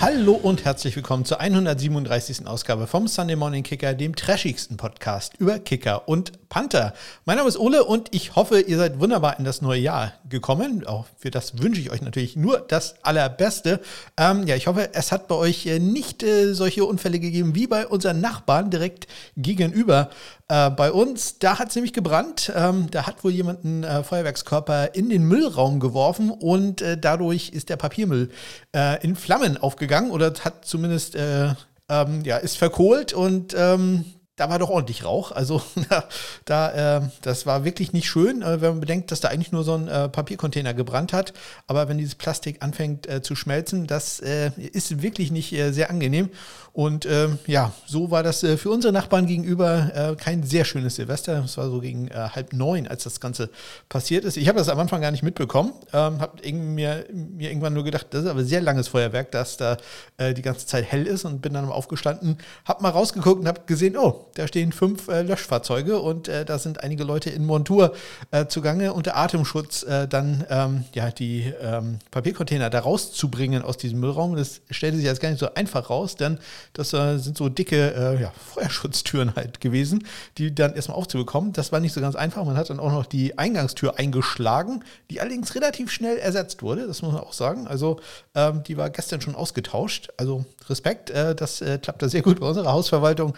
Hallo und herzlich willkommen zur 137. Ausgabe vom Sunday Morning Kicker, dem trashigsten Podcast über Kicker und Panther. Mein Name ist Ole und ich hoffe, ihr seid wunderbar in das neue Jahr gekommen. Auch für das wünsche ich euch natürlich nur das Allerbeste. Ähm, ja, ich hoffe, es hat bei euch äh, nicht äh, solche Unfälle gegeben wie bei unseren Nachbarn direkt gegenüber. Äh, bei uns, da hat es nämlich gebrannt. Ähm, da hat wohl jemand einen äh, Feuerwerkskörper in den Müllraum geworfen und äh, dadurch ist der Papiermüll äh, in Flammen aufgegangen oder hat zumindest, äh, ähm, ja, ist verkohlt und ähm, da war doch ordentlich Rauch. Also da, äh, das war wirklich nicht schön, äh, wenn man bedenkt, dass da eigentlich nur so ein äh, Papiercontainer gebrannt hat. Aber wenn dieses Plastik anfängt äh, zu schmelzen, das äh, ist wirklich nicht sehr angenehm. Und ähm, ja, so war das für unsere Nachbarn gegenüber kein sehr schönes Silvester. Es war so gegen halb neun, als das Ganze passiert ist. Ich habe das am Anfang gar nicht mitbekommen. Ähm, habe mir, mir irgendwann nur gedacht, das ist aber sehr langes Feuerwerk, dass da die ganze Zeit hell ist und bin dann aufgestanden, habe mal rausgeguckt und habe gesehen, oh, da stehen fünf äh, Löschfahrzeuge und äh, da sind einige Leute in Montur äh, zugange unter Atemschutz äh, dann ähm, ja, die ähm, Papiercontainer da rauszubringen aus diesem Müllraum. Das stellte sich jetzt gar nicht so einfach raus, denn das äh, sind so dicke äh, ja, Feuerschutztüren halt gewesen, die dann erstmal aufzubekommen. Das war nicht so ganz einfach. Man hat dann auch noch die Eingangstür eingeschlagen, die allerdings relativ schnell ersetzt wurde, das muss man auch sagen. Also ähm, die war gestern schon ausgetauscht. Also Respekt, das klappt da sehr gut bei unserer Hausverwaltung.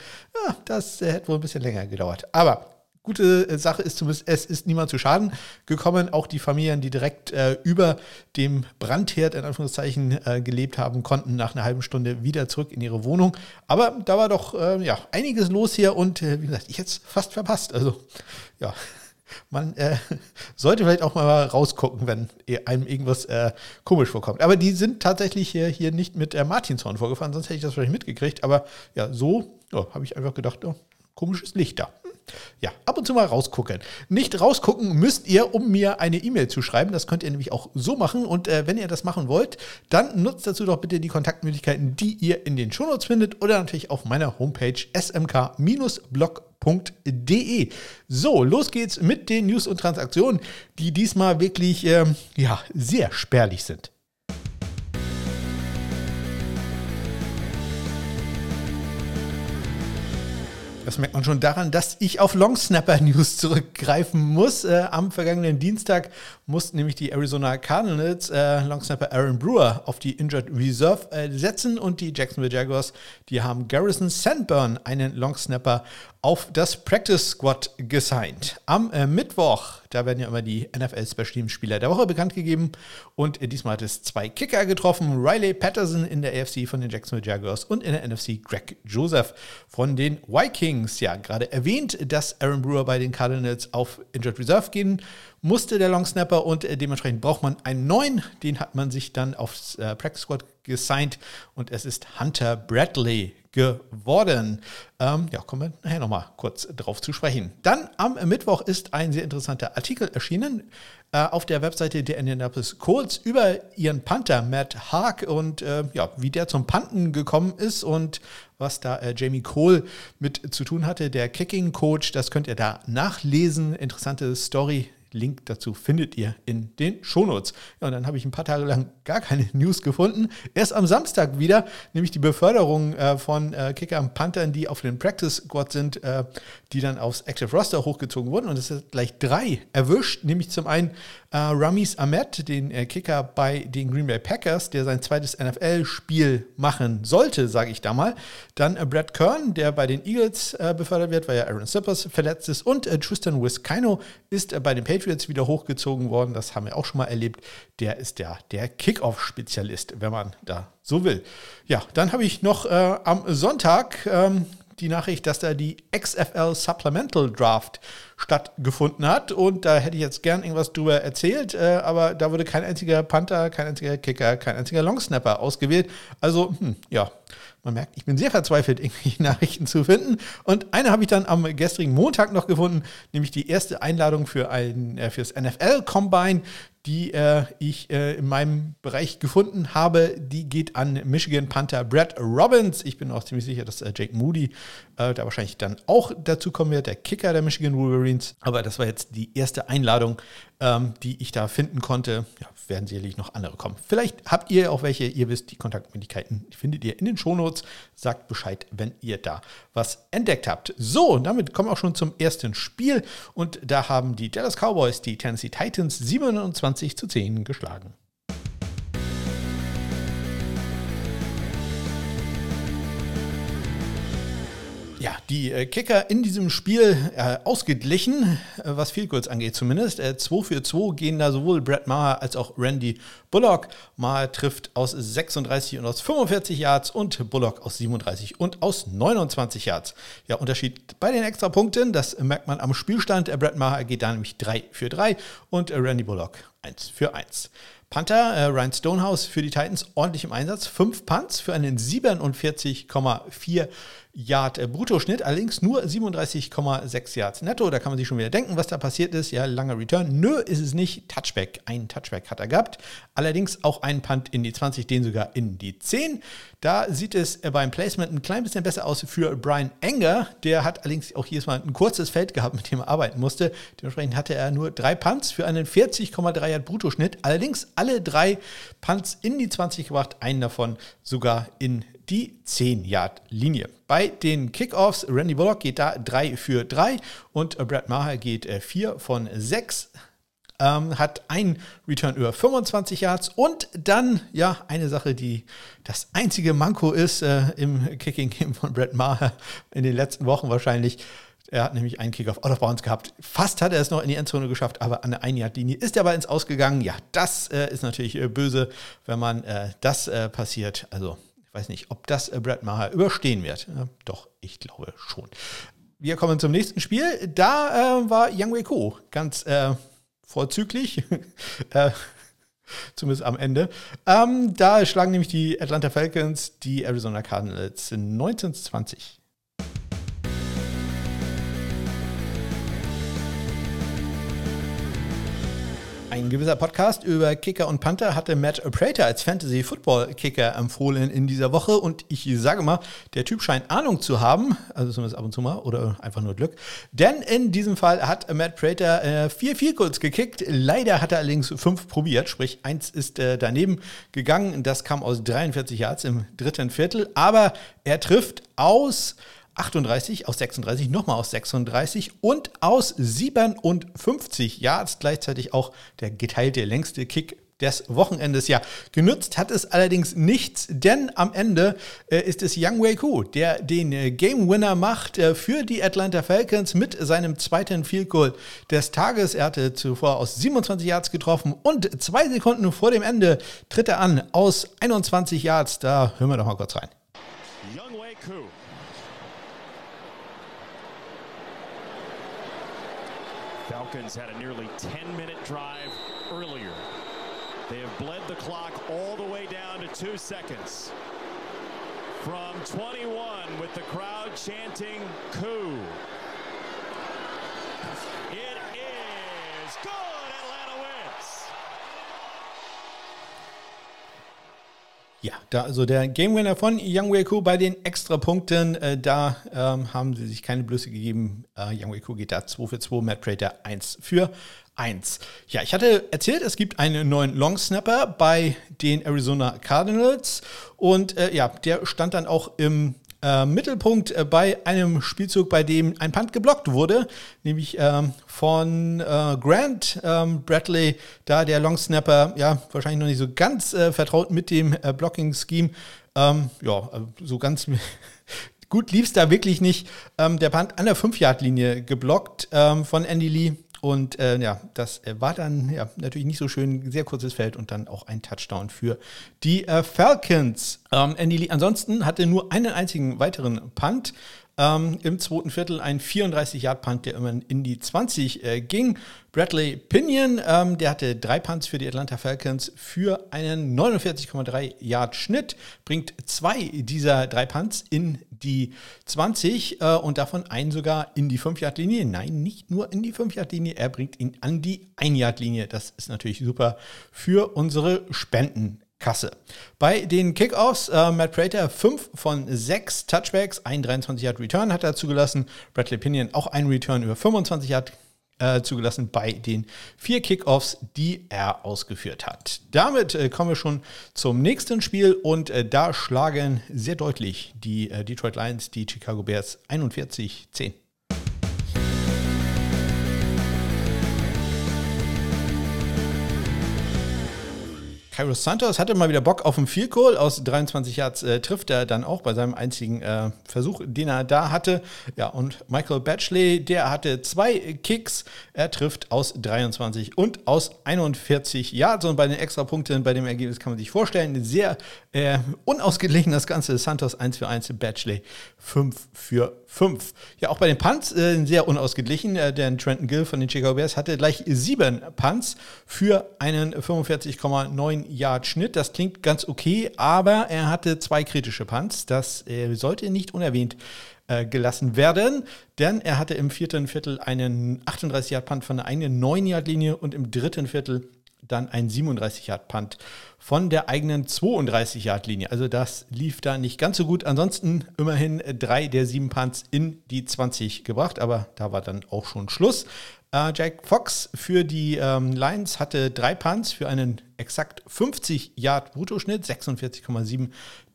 Ja, das äh, hätte wohl ein bisschen länger gedauert. Aber gute äh, Sache ist zumindest, es ist niemand zu Schaden gekommen. Auch die Familien, die direkt äh, über dem Brandherd in Anführungszeichen äh, gelebt haben, konnten nach einer halben Stunde wieder zurück in ihre Wohnung. Aber da war doch äh, ja, einiges los hier und äh, wie gesagt, ich hätte es fast verpasst. Also ja, man äh, sollte vielleicht auch mal rausgucken, wenn einem irgendwas äh, komisch vorkommt. Aber die sind tatsächlich hier, hier nicht mit äh, Martinshorn vorgefahren, sonst hätte ich das vielleicht mitgekriegt. Aber ja, so ja, habe ich einfach gedacht, oh, komisches Licht da. Ja, ab und zu mal rausgucken. Nicht rausgucken müsst ihr, um mir eine E-Mail zu schreiben. Das könnt ihr nämlich auch so machen. Und äh, wenn ihr das machen wollt, dann nutzt dazu doch bitte die Kontaktmöglichkeiten, die ihr in den Shownotes findet oder natürlich auf meiner Homepage smk-blog.de. So, los geht's mit den News und Transaktionen, die diesmal wirklich ähm, ja, sehr spärlich sind. Das merkt man schon daran, dass ich auf Longsnapper News zurückgreifen muss. Äh, am vergangenen Dienstag mussten nämlich die Arizona Cardinals äh, Longsnapper Aaron Brewer auf die Injured Reserve äh, setzen und die Jacksonville Jaguars, die haben Garrison Sandburn, einen Longsnapper, auf das Practice Squad gesigned. Am äh, Mittwoch, da werden ja immer die NFL Special Teams Spieler der Woche bekannt gegeben und äh, diesmal hat es zwei Kicker getroffen. Riley Patterson in der AFC von den Jacksonville Jaguars und in der NFC Greg Joseph von den Vikings. Ja, gerade erwähnt, dass Aaron Brewer bei den Cardinals auf Injured Reserve gehen musste, der Long Snapper, und äh, dementsprechend braucht man einen neuen. Den hat man sich dann aufs äh, Practice Squad gesigned und es ist Hunter Bradley geworden. Ähm, ja, kommen wir nachher nochmal kurz drauf zu sprechen. Dann am Mittwoch ist ein sehr interessanter Artikel erschienen äh, auf der Webseite der Indianapolis Colts über ihren Panther Matt Haag und äh, ja, wie der zum Panten gekommen ist und was da äh, Jamie Cole mit zu tun hatte, der Kicking Coach. Das könnt ihr da nachlesen. Interessante Story Link dazu findet ihr in den Shownotes. Ja, und dann habe ich ein paar Tage lang gar keine News gefunden. Erst am Samstag wieder, nämlich die Beförderung äh, von äh, Kicker und Panthern, die auf den Practice Squad sind, äh, die dann aufs Active Roster hochgezogen wurden. Und es sind gleich drei erwischt, nämlich zum einen äh, Ramis Ahmed, den äh, Kicker bei den Green Bay Packers, der sein zweites NFL-Spiel machen sollte, sage ich da mal. Dann äh, Brad Kern, der bei den Eagles äh, befördert wird, weil ja Aaron Sippers verletzt ist. Und äh, Tristan Wiskino ist äh, bei den Patriots wieder hochgezogen worden. Das haben wir auch schon mal erlebt. Der ist ja der Kickoff-Spezialist, wenn man da so will. Ja, dann habe ich noch am Sonntag ähm, die Nachricht, dass da die XFL Supplemental Draft stattgefunden hat. Und da hätte ich jetzt gern irgendwas drüber erzählt, äh, aber da wurde kein einziger Panther, kein einziger Kicker, kein einziger Longsnapper ausgewählt. Also, hm, ja, man merkt, ich bin sehr verzweifelt, irgendwelche Nachrichten zu finden. Und eine habe ich dann am gestrigen Montag noch gefunden, nämlich die erste Einladung für ein, äh, fürs NFL Combine die äh, ich äh, in meinem Bereich gefunden habe, die geht an Michigan Panther Brad Robbins. Ich bin auch ziemlich sicher, dass äh, Jake Moody äh, da wahrscheinlich dann auch dazu kommen wird, der Kicker der Michigan Wolverines. Aber das war jetzt die erste Einladung, ähm, die ich da finden konnte. Ja, werden sicherlich noch andere kommen. Vielleicht habt ihr auch welche. Ihr wisst, die Kontaktmöglichkeiten findet ihr in den Shownotes. Sagt Bescheid, wenn ihr da was entdeckt habt. So, damit kommen wir auch schon zum ersten Spiel. Und da haben die Dallas Cowboys die Tennessee Titans 27 zu 10 geschlagen. Ja, die äh, Kicker in diesem Spiel äh, ausgeglichen, äh, was viel kurz angeht zumindest. Äh, 2 für 2 gehen da sowohl Brett Maher als auch Randy Bullock. Maher trifft aus 36 und aus 45 Yards und Bullock aus 37 und aus 29 Yards. Ja, Unterschied bei den Extrapunkten, das merkt man am Spielstand. Äh, Brett Maher geht da nämlich 3 für 3 und Randy Bullock 1 für 1. Panther, äh, Ryan Stonehouse für die Titans ordentlich im Einsatz. Fünf Punts für einen 47,4 Yard äh, Bruttoschnitt, allerdings nur 37,6 Yards netto. Da kann man sich schon wieder denken, was da passiert ist. Ja, langer Return. Nö, ist es nicht. Touchback. Ein Touchback hat er gehabt. Allerdings auch einen Punt in die 20, den sogar in die 10. Da sieht es äh, beim Placement ein klein bisschen besser aus für Brian Enger. Der hat allerdings auch jedes Mal ein kurzes Feld gehabt, mit dem er arbeiten musste. Dementsprechend hatte er nur drei Punts für einen 40,3 Yard Bruttoschnitt. Allerdings alle drei Punts in die 20 gebracht, einen davon sogar in die 10-Yard-Linie. Bei den Kickoffs, Randy Bullock geht da 3 für 3 und Brad Maher geht 4 äh, von 6 ähm, hat ein Return über 25 Yards und dann, ja, eine Sache, die das einzige Manko ist äh, im Kicking-Game von Brad Maher in den letzten Wochen wahrscheinlich. Er hat nämlich einen Kickoff out of bounds gehabt. Fast hat er es noch in die Endzone geschafft, aber an der 1-Yard-Linie ist er aber ins Ausgegangen. Ja, das äh, ist natürlich äh, böse, wenn man äh, das äh, passiert. Also ich weiß nicht, ob das äh, Brad Maher überstehen wird. Ja, doch, ich glaube schon. Wir kommen zum nächsten Spiel. Da äh, war Yang Wei Ko ganz äh, vorzüglich. äh, zumindest am Ende. Ähm, da schlagen nämlich die Atlanta Falcons die Arizona Cardinals 19 zu 20. Ein gewisser Podcast über Kicker und Panther hatte Matt Prater als Fantasy-Football-Kicker empfohlen in dieser Woche. Und ich sage mal, der Typ scheint Ahnung zu haben, also zumindest ab und zu mal oder einfach nur Glück, denn in diesem Fall hat Matt Prater äh, vier Vielkurs gekickt, leider hat er allerdings fünf probiert, sprich eins ist äh, daneben gegangen, das kam aus 43 Yards im dritten Viertel, aber er trifft aus 38, aus 36, nochmal aus 36 und aus 57 Yards gleichzeitig auch der geteilte längste Kick des Wochenendes. Ja, genutzt hat es allerdings nichts, denn am Ende äh, ist es Young Wei Ku, der den äh, Game Winner macht äh, für die Atlanta Falcons mit seinem zweiten Field Goal des Tages. Er hatte zuvor aus 27 Yards getroffen und zwei Sekunden vor dem Ende tritt er an aus 21 Yards. Da hören wir doch mal kurz rein. Young Wei Ku Falcons had a nearly 10-minute drive earlier. They have bled the clock all the way down to two seconds. From 21 with the crowd chanting coup. Ja, da also der Game Winner von Young Wei bei den Extrapunkten, äh, da ähm, haben sie sich keine Blöße gegeben. Äh, Young Wei geht da 2 für 2, Matt Prater 1 für 1. Ja, ich hatte erzählt, es gibt einen neuen Long Snapper bei den Arizona Cardinals und äh, ja, der stand dann auch im äh, Mittelpunkt äh, bei einem Spielzug, bei dem ein Punt geblockt wurde, nämlich ähm, von äh, Grant ähm, Bradley, da der Long Snapper, ja, wahrscheinlich noch nicht so ganz äh, vertraut mit dem Blocking-Scheme. Ähm, ja, so ganz gut lief es da wirklich nicht. Ähm, der Punt an der 5-Yard-Linie geblockt ähm, von Andy Lee. Und äh, ja, das äh, war dann ja, natürlich nicht so schön, sehr kurzes Feld und dann auch ein Touchdown für die äh, Falcons. Ähm, Andy Lee ansonsten hatte nur einen einzigen weiteren Punt. Ähm, Im zweiten Viertel ein 34-Yard-Punt, der immer in die 20 äh, ging. Bradley Pinion, ähm, der hatte drei Punts für die Atlanta Falcons für einen 49,3 Yard Schnitt, bringt zwei dieser drei Punts in die 20 äh, und davon einen sogar in die 5-Yard-Linie. Nein, nicht nur in die 5-Yard-Linie, er bringt ihn an die 1-Yard-Linie. Das ist natürlich super für unsere Spenden. Kasse. Bei den Kickoffs, äh, Matt Prater 5 von 6 Touchbacks, ein 23 Yard Return hat er zugelassen. Bradley Pinion auch ein Return über 25 Yard äh, zugelassen bei den vier Kickoffs, die er ausgeführt hat. Damit äh, kommen wir schon zum nächsten Spiel und äh, da schlagen sehr deutlich die äh, Detroit Lions die Chicago Bears 41-10. Kairos Santos hatte mal wieder Bock auf einen Field Goal. Aus 23 Yards äh, trifft er dann auch bei seinem einzigen äh, Versuch, den er da hatte. Ja, und Michael Batchley, der hatte zwei Kicks. Er trifft aus 23 und aus 41 Yards. Und bei den Extrapunkten, bei dem Ergebnis kann man sich vorstellen, sehr äh, unausgeglichen das Ganze. Santos 1 für 1, Batchley 5 für 5. Ja, auch bei den Punts äh, sehr unausgeglichen, äh, denn Trenton Gill von den Chicago Bears hatte gleich sieben Punts für einen 45,9 Yard Schnitt. Das klingt ganz okay, aber er hatte zwei kritische Punts. Das äh, sollte nicht unerwähnt äh, gelassen werden, denn er hatte im vierten Viertel einen 38 Yard Punt von der eigenen 9 Yard Linie und im dritten Viertel dann ein 37 Yard Punt von der eigenen 32 Yard Linie. Also das lief da nicht ganz so gut. Ansonsten immerhin drei der sieben Punts in die 20 gebracht, aber da war dann auch schon Schluss. Äh, Jack Fox für die ähm, Lions hatte drei Punts für einen exakt 50 Yard Bruttoschnitt, 46,7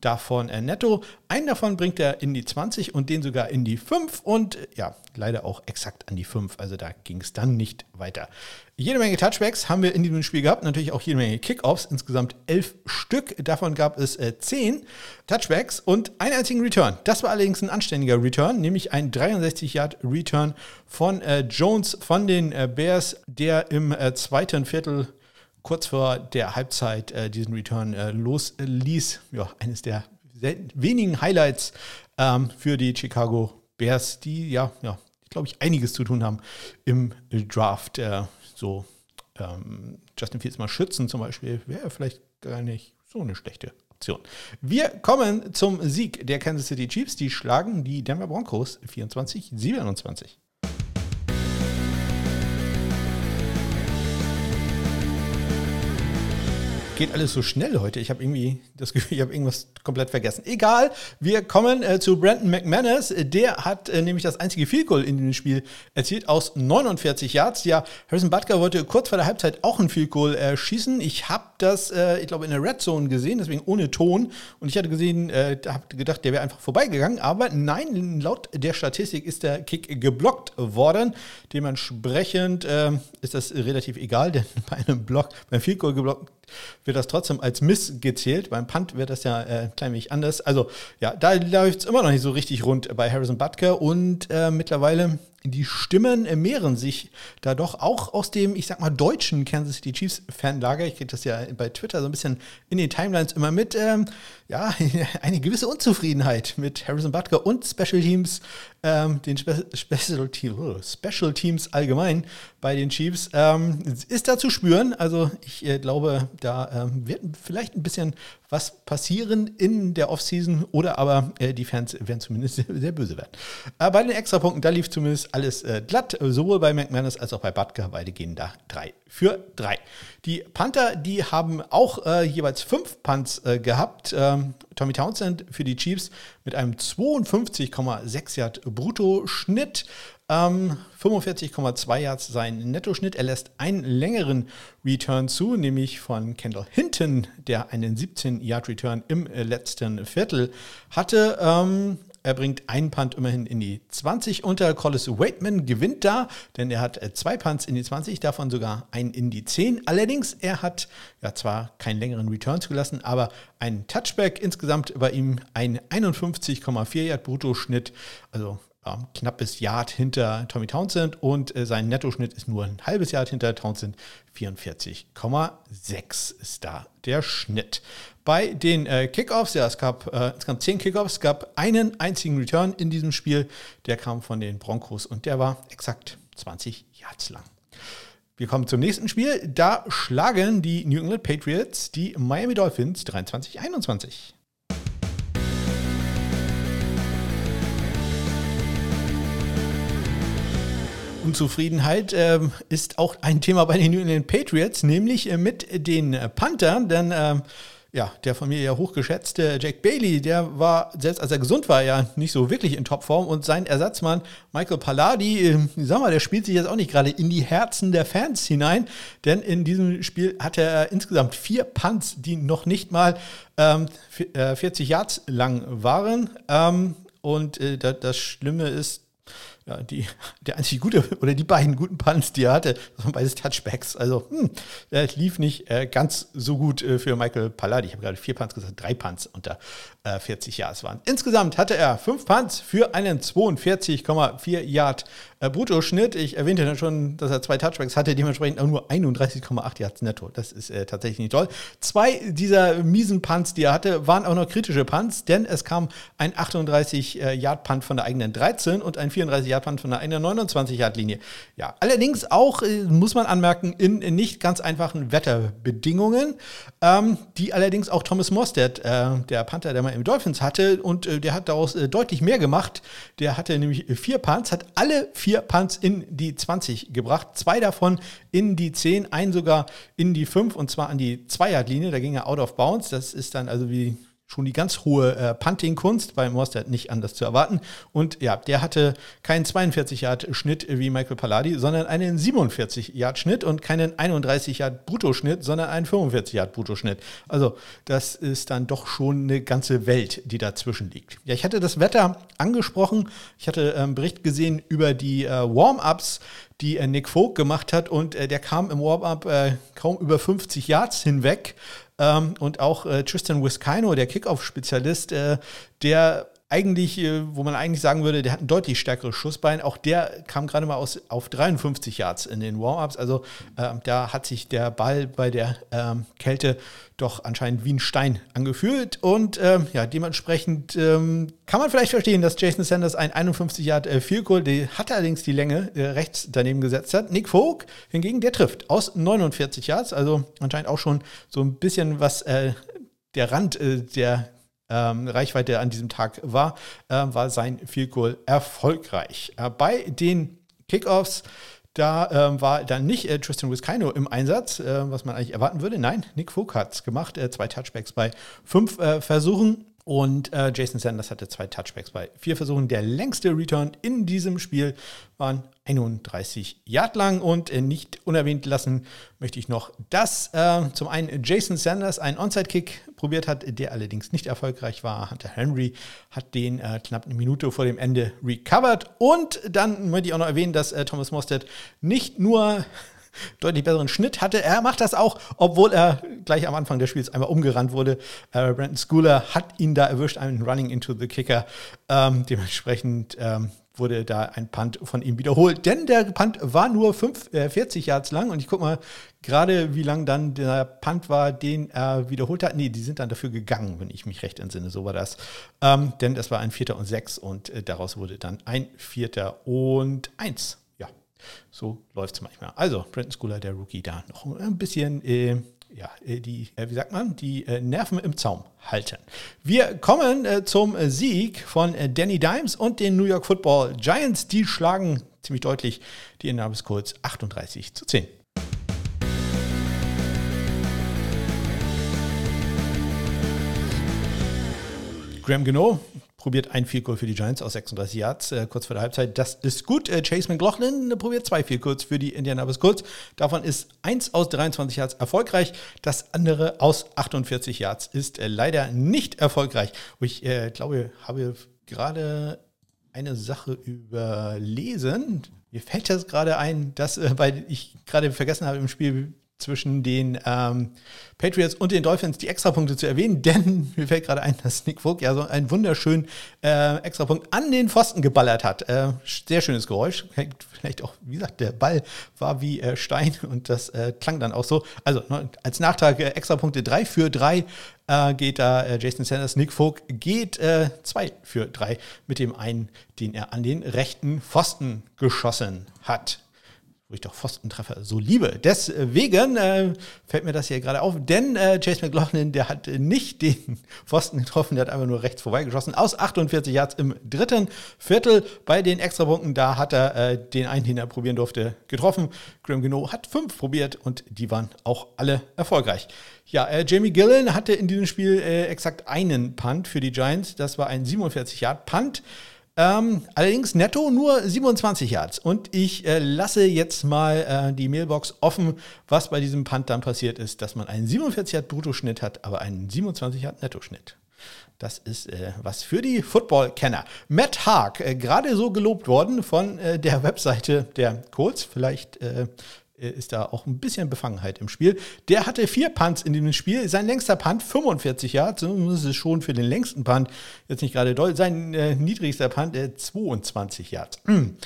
davon äh, netto. Einen davon bringt er in die 20 und den sogar in die 5 und äh, ja, leider auch exakt an die 5. Also da ging es dann nicht weiter. Jede Menge Touchbacks haben wir in diesem Spiel gehabt, natürlich auch jede Menge Kickoffs, insgesamt elf Stück. Davon gab es äh, zehn Touchbacks und einen einzigen Return. Das war allerdings ein anständiger Return, nämlich ein 63 Yard Return von äh, Jones von den äh, Bears, der im äh, zweiten Viertel kurz vor der Halbzeit äh, diesen Return äh, losließ. Ja, eines der wenigen Highlights ähm, für die Chicago Bears, die ja, ja, glaube ich, einiges zu tun haben im Draft. Äh, so ähm, Justin Fields mal schützen zum Beispiel, wäre vielleicht gar nicht so eine schlechte Option. Wir kommen zum Sieg der Kansas City Chiefs. Die schlagen die Denver Broncos 24-27. Geht alles so schnell heute. Ich habe irgendwie das Gefühl, ich habe irgendwas komplett vergessen. Egal, wir kommen äh, zu Brandon McManus. Der hat äh, nämlich das einzige Field Goal in dem Spiel erzielt aus 49 Yards. Ja, Harrison Butker wollte kurz vor der Halbzeit auch ein Field Goal äh, schießen. Ich habe das, äh, ich glaube, in der Red Zone gesehen, deswegen ohne Ton. Und ich hatte gesehen, äh, habe gedacht, der wäre einfach vorbeigegangen. Aber nein, laut der Statistik ist der Kick geblockt worden. Dementsprechend äh, ist das relativ egal, denn bei einem Block, beim Field Goal geblockt wird das trotzdem als Miss gezählt. Beim Punt wird das ja äh, ein klein wenig anders. Also ja, da läuft es immer noch nicht so richtig rund bei Harrison Butker und äh, mittlerweile die Stimmen mehren sich da doch auch aus dem, ich sag mal, deutschen Kansas City Chiefs Fanlager. Ich kriege das ja bei Twitter so ein bisschen in den Timelines immer mit. Ähm, ja, eine gewisse Unzufriedenheit mit Harrison Butker und Special Teams, ähm, den Spe Special, Team, oh, Special Teams allgemein bei den Chiefs, ähm, ist da zu spüren. Also ich äh, glaube, da ähm, wird vielleicht ein bisschen was passieren in der Offseason oder aber äh, die Fans werden zumindest sehr, sehr böse werden. Äh, bei den Extrapunkten, da lief zumindest alles äh, glatt, sowohl bei McManus als auch bei Butker. Beide gehen da drei für drei. Die Panther, die haben auch äh, jeweils fünf Punts äh, gehabt. Ähm, Tommy Townsend für die Chiefs mit einem 52,6 Yard Brutto-Schnitt. Ähm, 45,2 Yards sein Nettoschnitt. Er lässt einen längeren Return zu, nämlich von Kendall Hinton, der einen 17 Yard Return im äh, letzten Viertel hatte. Ähm, er bringt einen Punt immerhin in die 20 unter. Collis Waitman gewinnt da, denn er hat äh, zwei Punts in die 20, davon sogar einen in die 10. Allerdings, er hat ja zwar keinen längeren Return zugelassen, aber einen Touchback. Insgesamt bei ihm ein 51,4 Yard Bruttoschnitt. Also ähm, knappes Yard hinter Tommy Townsend und äh, sein Nettoschnitt ist nur ein halbes Yard hinter Townsend. 44,6 ist da der Schnitt. Bei den äh, Kickoffs, ja, es gab äh, insgesamt 10 Kickoffs, es gab einen einzigen Return in diesem Spiel, der kam von den Broncos und der war exakt 20 Yards lang. Wir kommen zum nächsten Spiel. Da schlagen die New England Patriots die Miami Dolphins 23-21. Unzufriedenheit äh, ist auch ein Thema bei den New England Patriots, nämlich äh, mit den Panthern, denn äh, ja, der von mir ja hochgeschätzte Jack Bailey, der war, selbst als er gesund war, ja nicht so wirklich in Topform. Und sein Ersatzmann Michael Palladi, äh, sag mal, der spielt sich jetzt auch nicht gerade in die Herzen der Fans hinein. Denn in diesem Spiel hatte er insgesamt vier Punts, die noch nicht mal ähm, 40 äh, Yards lang waren. Ähm, und äh, das Schlimme ist, ja, die, der einzige gute oder die beiden guten Punts, die er hatte, waren beides Touchbacks. Also, hm, das lief nicht äh, ganz so gut äh, für Michael Palladi. Ich habe gerade vier Punts gesagt, drei Punts unter äh, 40 Yards waren. Insgesamt hatte er fünf Punts für einen 42,4 Yard äh, Bruttoschnitt. Ich erwähnte dann schon, dass er zwei Touchbacks hatte, dementsprechend auch nur 31,8 Yards netto. Das ist äh, tatsächlich nicht toll. Zwei dieser miesen Punts, die er hatte, waren auch noch kritische Punts, denn es kam ein 38 äh, Yard Punt von der eigenen 13 und ein 34 Yard Punt von der eigenen 29 Yard Linie. Ja, allerdings auch, äh, muss man anmerken, in, in, nicht ganz einfachen Wetterbedingungen, ähm, die allerdings auch Thomas Mostert, äh, der Panther, der mal im Dolphins hatte, und äh, der hat daraus deutlich mehr gemacht. Der hatte nämlich vier Punts, hat alle vier vier Punts in die 20 gebracht, zwei davon in die 10, einen sogar in die 5 und zwar an die Zweierlinie. Da ging er out of bounds. Das ist dann also wie schon die ganz hohe äh, Punting-Kunst, bei Mostert nicht anders zu erwarten. Und ja, der hatte keinen 42-Yard-Schnitt wie Michael Palladi, sondern einen 47-Yard-Schnitt und keinen 31-Yard-Bruttoschnitt, sondern einen 45-Yard-Bruttoschnitt. Also das ist dann doch schon eine ganze Welt, die dazwischen liegt. Ja, ich hatte das Wetter angesprochen. Ich hatte einen ähm, Bericht gesehen über die äh, Warm-Ups, die äh, Nick Vogt gemacht hat und äh, der kam im Warm-Up äh, kaum über 50 Yards hinweg. Ähm, und auch äh, Tristan Wiskino, der Kickoff-Spezialist, äh, der eigentlich, äh, wo man eigentlich sagen würde, der hat ein deutlich stärkeres Schussbein. Auch der kam gerade mal aus, auf 53 Yards in den Warm-Ups. Also äh, da hat sich der Ball bei der ähm, Kälte doch anscheinend wie ein Stein angefühlt. Und ähm, ja, dementsprechend ähm, kann man vielleicht verstehen, dass Jason Sanders ein 51 Yard äh, Field Goal, die hat allerdings die Länge äh, rechts daneben gesetzt hat. Nick Folk hingegen, der trifft aus 49 Yards, also anscheinend auch schon so ein bisschen was äh, der Rand äh, der ähm, Reichweite an diesem Tag war, äh, war sein Field Goal erfolgreich. Äh, bei den Kickoffs da ähm, war dann nicht äh, Tristan Wiskino im Einsatz, äh, was man eigentlich erwarten würde. Nein, Nick Vogt hat es gemacht. Äh, zwei Touchbacks bei fünf äh, Versuchen. Und äh, Jason Sanders hatte zwei Touchbacks bei vier Versuchen. Der längste Return in diesem Spiel waren 31 Yard lang. Und äh, nicht unerwähnt lassen möchte ich noch, dass äh, zum einen Jason Sanders einen Onside-Kick probiert hat, der allerdings nicht erfolgreich war. Hunter Henry hat den äh, knapp eine Minute vor dem Ende recovered. Und dann möchte ich auch noch erwähnen, dass äh, Thomas Mostert nicht nur deutlich besseren Schnitt hatte. Er macht das auch, obwohl er gleich am Anfang des Spiels einmal umgerannt wurde. Äh, Brandon Schooler hat ihn da erwischt, einen Running into the Kicker. Ähm, dementsprechend ähm, wurde da ein Punt von ihm wiederholt. Denn der Punt war nur 5, äh, 40 Yards lang. Und ich gucke mal gerade, wie lang dann der Punt war, den er wiederholt hat. Nee, die sind dann dafür gegangen, wenn ich mich recht entsinne. So war das. Ähm, denn das war ein Vierter und Sechs und äh, daraus wurde dann ein Vierter und Eins. So läuft es manchmal. Also, Brandon Schooler, der Rookie, da noch ein bisschen, äh, ja, äh, die, äh, wie sagt man, die äh, Nerven im Zaum halten. Wir kommen zum Sieg von Danny Dimes und den New York Football Giants. Die schlagen ziemlich deutlich die Indianapolis Colts 38 zu 10. Graham Geno probiert ein Field Goal für die Giants aus 36 Yards äh, kurz vor der Halbzeit. Das ist gut. Äh, Chase McLaughlin probiert zwei Field Goals für die Indianapolis Colts. Davon ist eins aus 23 Yards erfolgreich. Das andere aus 48 Yards ist äh, leider nicht erfolgreich. Ich äh, glaube, habe gerade eine Sache überlesen. Mir fällt das gerade ein, dass, äh, weil ich gerade vergessen habe im Spiel zwischen den ähm, Patriots und den Dolphins die Extrapunkte zu erwähnen, denn mir fällt gerade ein, dass Nick Vogt ja so einen wunderschönen äh, Extrapunkt an den Pfosten geballert hat. Äh, sehr schönes Geräusch. Vielleicht auch, wie gesagt, der Ball war wie äh, Stein und das äh, klang dann auch so. Also ne, als Nachtrag äh, Extrapunkte 3 für 3 äh, geht da äh, Jason Sanders. Nick Vogt geht 2 für 3 mit dem einen, den er an den rechten Pfosten geschossen hat. Wo ich doch Pfostentreffer so liebe. Deswegen äh, fällt mir das hier gerade auf, denn äh, Chase McLaughlin, der hat nicht den Pfosten getroffen, der hat einfach nur rechts vorbeigeschossen. Aus 48 Yards im dritten Viertel bei den Extrapunkten, da hat er äh, den einen, den er probieren durfte, getroffen. Graham Gino hat fünf probiert und die waren auch alle erfolgreich. Ja, äh, Jamie Gillen hatte in diesem Spiel äh, exakt einen Punt für die Giants. Das war ein 47 Yard Punt. Ähm, allerdings netto nur 27 Yards. Und ich äh, lasse jetzt mal äh, die Mailbox offen, was bei diesem Punt dann passiert ist, dass man einen 47 Yard Bruttoschnitt hat, aber einen 27 Yard Nettoschnitt. Das ist äh, was für die Football-Kenner. Matt Haag, äh, gerade so gelobt worden von äh, der Webseite der Colts. Vielleicht äh, ist da auch ein bisschen Befangenheit im Spiel. Der hatte vier Punts in diesem Spiel. Sein längster Punt 45 Yards. Das ist schon für den längsten Punt jetzt nicht gerade doll. Sein äh, niedrigster Punt äh, 22 Yards. Mm.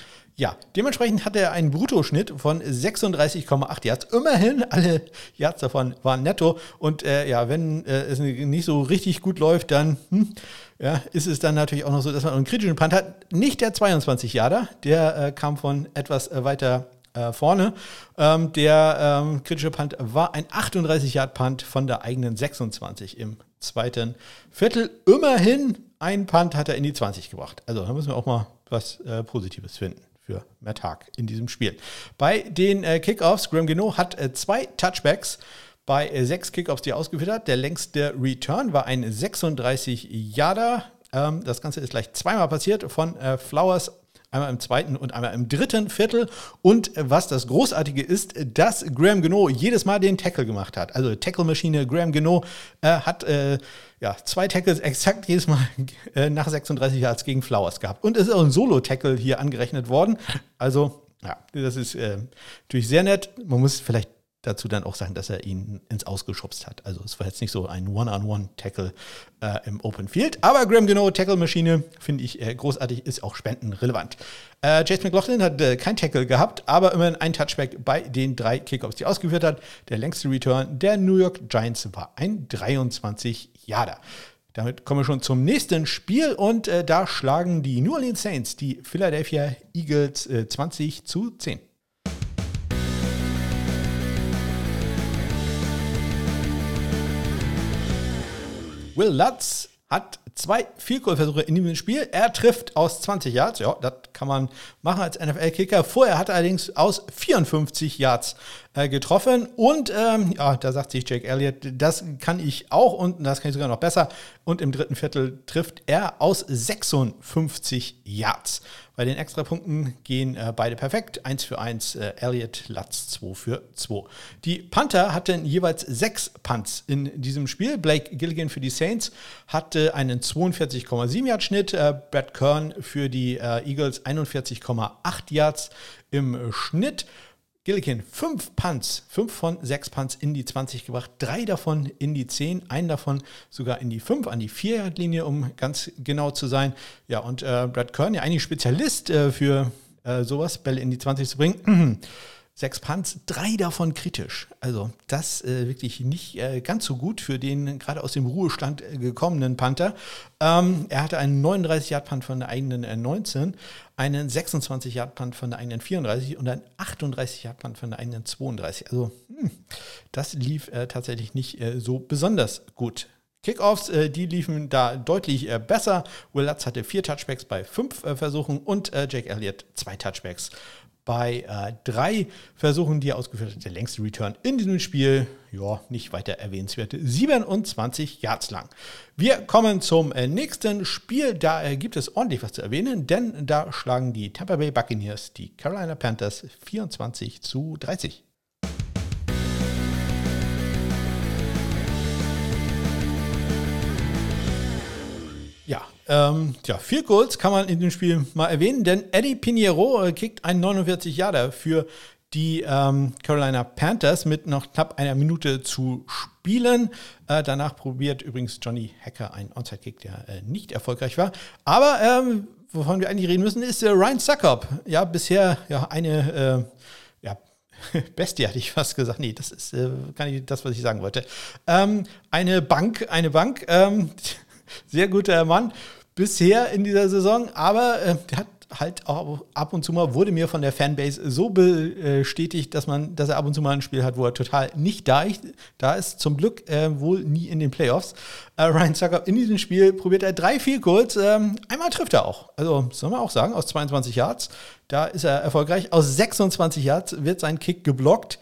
Ja, dementsprechend hat er einen Bruttoschnitt von 36,8 Yards. Immerhin, alle Yards davon waren netto. Und äh, ja, wenn äh, es nicht so richtig gut läuft, dann hm, ja, ist es dann natürlich auch noch so, dass man einen kritischen Punt hat. Nicht der 22 Yarder, der äh, kam von etwas äh, weiter äh, vorne. Ähm, der ähm, kritische Punt war ein 38-Yard-Punt von der eigenen 26 im zweiten Viertel. Immerhin ein Punt hat er in die 20 gebracht. Also da müssen wir auch mal was äh, Positives finden für Matt Haag in diesem Spiel. Bei den äh, Kickoffs, Graham Gino hat äh, zwei Touchbacks bei äh, sechs Kickoffs, die er ausgeführt hat. Der längste Return war ein 36 Yarder. Ähm, das Ganze ist gleich zweimal passiert von äh, Flowers einmal im zweiten und einmal im dritten Viertel. Und was das Großartige ist, dass Graham Geno jedes Mal den Tackle gemacht hat. Also Tackle-Maschine Graham Geno äh, hat äh, ja, zwei Tackles exakt jedes Mal äh, nach 36 Yards gegen Flowers gehabt. Und es ist auch ein Solo-Tackle hier angerechnet worden. Also, ja, das ist äh, natürlich sehr nett. Man muss vielleicht dazu dann auch sagen, dass er ihn ins Ausgeschubst hat. Also es war jetzt nicht so ein One-on-One-Tackle äh, im Open Field. Aber Graham Geno, Tackle-Maschine, finde ich äh, großartig, ist auch spendenrelevant. Äh, Jace McLaughlin hat äh, kein Tackle gehabt, aber immerhin ein Touchback bei den drei Kickoffs, die ausgeführt hat. Der längste Return der New York Giants war ein 23 Jahre. Damit kommen wir schon zum nächsten Spiel und äh, da schlagen die New Orleans Saints die Philadelphia Eagles 20 äh, zu 10. Will Lutz hat zwei Vielkohlversuche in diesem Spiel. Er trifft aus 20 Yards. Ja, das kann man machen als NFL-Kicker. Vorher hat er allerdings aus 54 Yards äh, getroffen. Und ähm, ja, da sagt sich Jake Elliott, das kann ich auch und das kann ich sogar noch besser. Und im dritten Viertel trifft er aus 56 Yards. Bei den Extrapunkten gehen äh, beide perfekt. Eins für eins, äh, Elliott, Latz 2 für 2. Die Panther hatten jeweils sechs Punts in diesem Spiel. Blake Gilligan für die Saints hatte einen 42,7 Yard Schnitt. Äh, Brad Kern für die äh, Eagles 41,8 Yards im Schnitt. Gillikin, fünf Punts, fünf von sechs Punts in die 20 gebracht, drei davon in die 10, einen davon sogar in die 5, an die 4-Yard-Linie, um ganz genau zu sein. Ja, und äh, Brad Kern, ja eigentlich Spezialist äh, für äh, sowas, Bälle in die 20 zu bringen. Sechs Punts, drei davon kritisch. Also das äh, wirklich nicht äh, ganz so gut für den gerade aus dem Ruhestand äh, gekommenen Panther. Ähm, er hatte einen 39-Yard-Punt von der eigenen 19, äh, einen 26-Yard-Punt von der eigenen 34 und einen 38-Yard-Punt von der eigenen 32. Also hm, das lief äh, tatsächlich nicht äh, so besonders gut. Kickoffs, äh, die liefen da deutlich äh, besser. Will Lutz hatte vier Touchbacks bei fünf äh, Versuchen und Jake Elliott zwei Touchbacks bei äh, drei Versuchen, die er ausgeführt hat, der längste Return in diesem Spiel, ja, nicht weiter erwähnenswerte, 27 Yards lang. Wir kommen zum äh, nächsten Spiel, da äh, gibt es ordentlich was zu erwähnen, denn da schlagen die Tampa Bay Buccaneers die Carolina Panthers 24 zu 30. ähm, ja, vier Goals kann man in dem Spiel mal erwähnen, denn Eddie Pinheiro äh, kickt einen 49 Jahre für die ähm, Carolina Panthers mit noch knapp einer Minute zu spielen. Äh, danach probiert übrigens Johnny Hacker einen Onside-Kick, der äh, nicht erfolgreich war. Aber ähm, wovon wir eigentlich reden müssen, ist äh, Ryan Suckup. Ja, bisher ja eine äh, ja, Bestie hatte ich fast gesagt. Nee, das ist äh, gar nicht das, was ich sagen wollte. Ähm, eine Bank, eine Bank. Ähm, sehr guter Mann bisher in dieser Saison, aber äh, der hat halt auch ab und zu mal, wurde mir von der Fanbase so bestätigt, dass man, dass er ab und zu mal ein Spiel hat, wo er total nicht da, da ist. Zum Glück äh, wohl nie in den Playoffs. Äh, Ryan Zucker in diesem Spiel probiert er drei, vier Goals. Ähm, einmal trifft er auch. Also soll man auch sagen, aus 22 Yards. Da ist er erfolgreich. Aus 26 Yards wird sein Kick geblockt.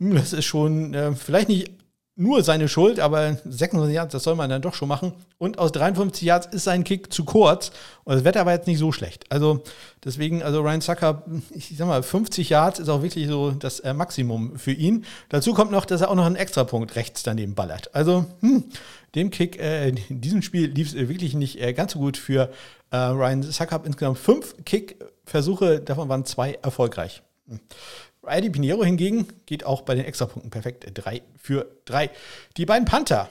Hm, das ist schon äh, vielleicht nicht nur seine Schuld, aber 26 Yards, das soll man dann doch schon machen. Und aus 53 Yards ist sein Kick zu kurz. Und das Wetter war jetzt nicht so schlecht. Also deswegen, also Ryan Sucker, ich sag mal, 50 Yards ist auch wirklich so das äh, Maximum für ihn. Dazu kommt noch, dass er auch noch einen Extrapunkt rechts daneben ballert. Also hm, dem Kick, äh, in diesem Spiel lief es wirklich nicht äh, ganz so gut für äh, Ryan Sucker. Insgesamt fünf Kick-Versuche, davon waren zwei erfolgreich. Hm. Eddie Pinheiro hingegen geht auch bei den Extrapunkten perfekt. 3 für 3. Die beiden Panther,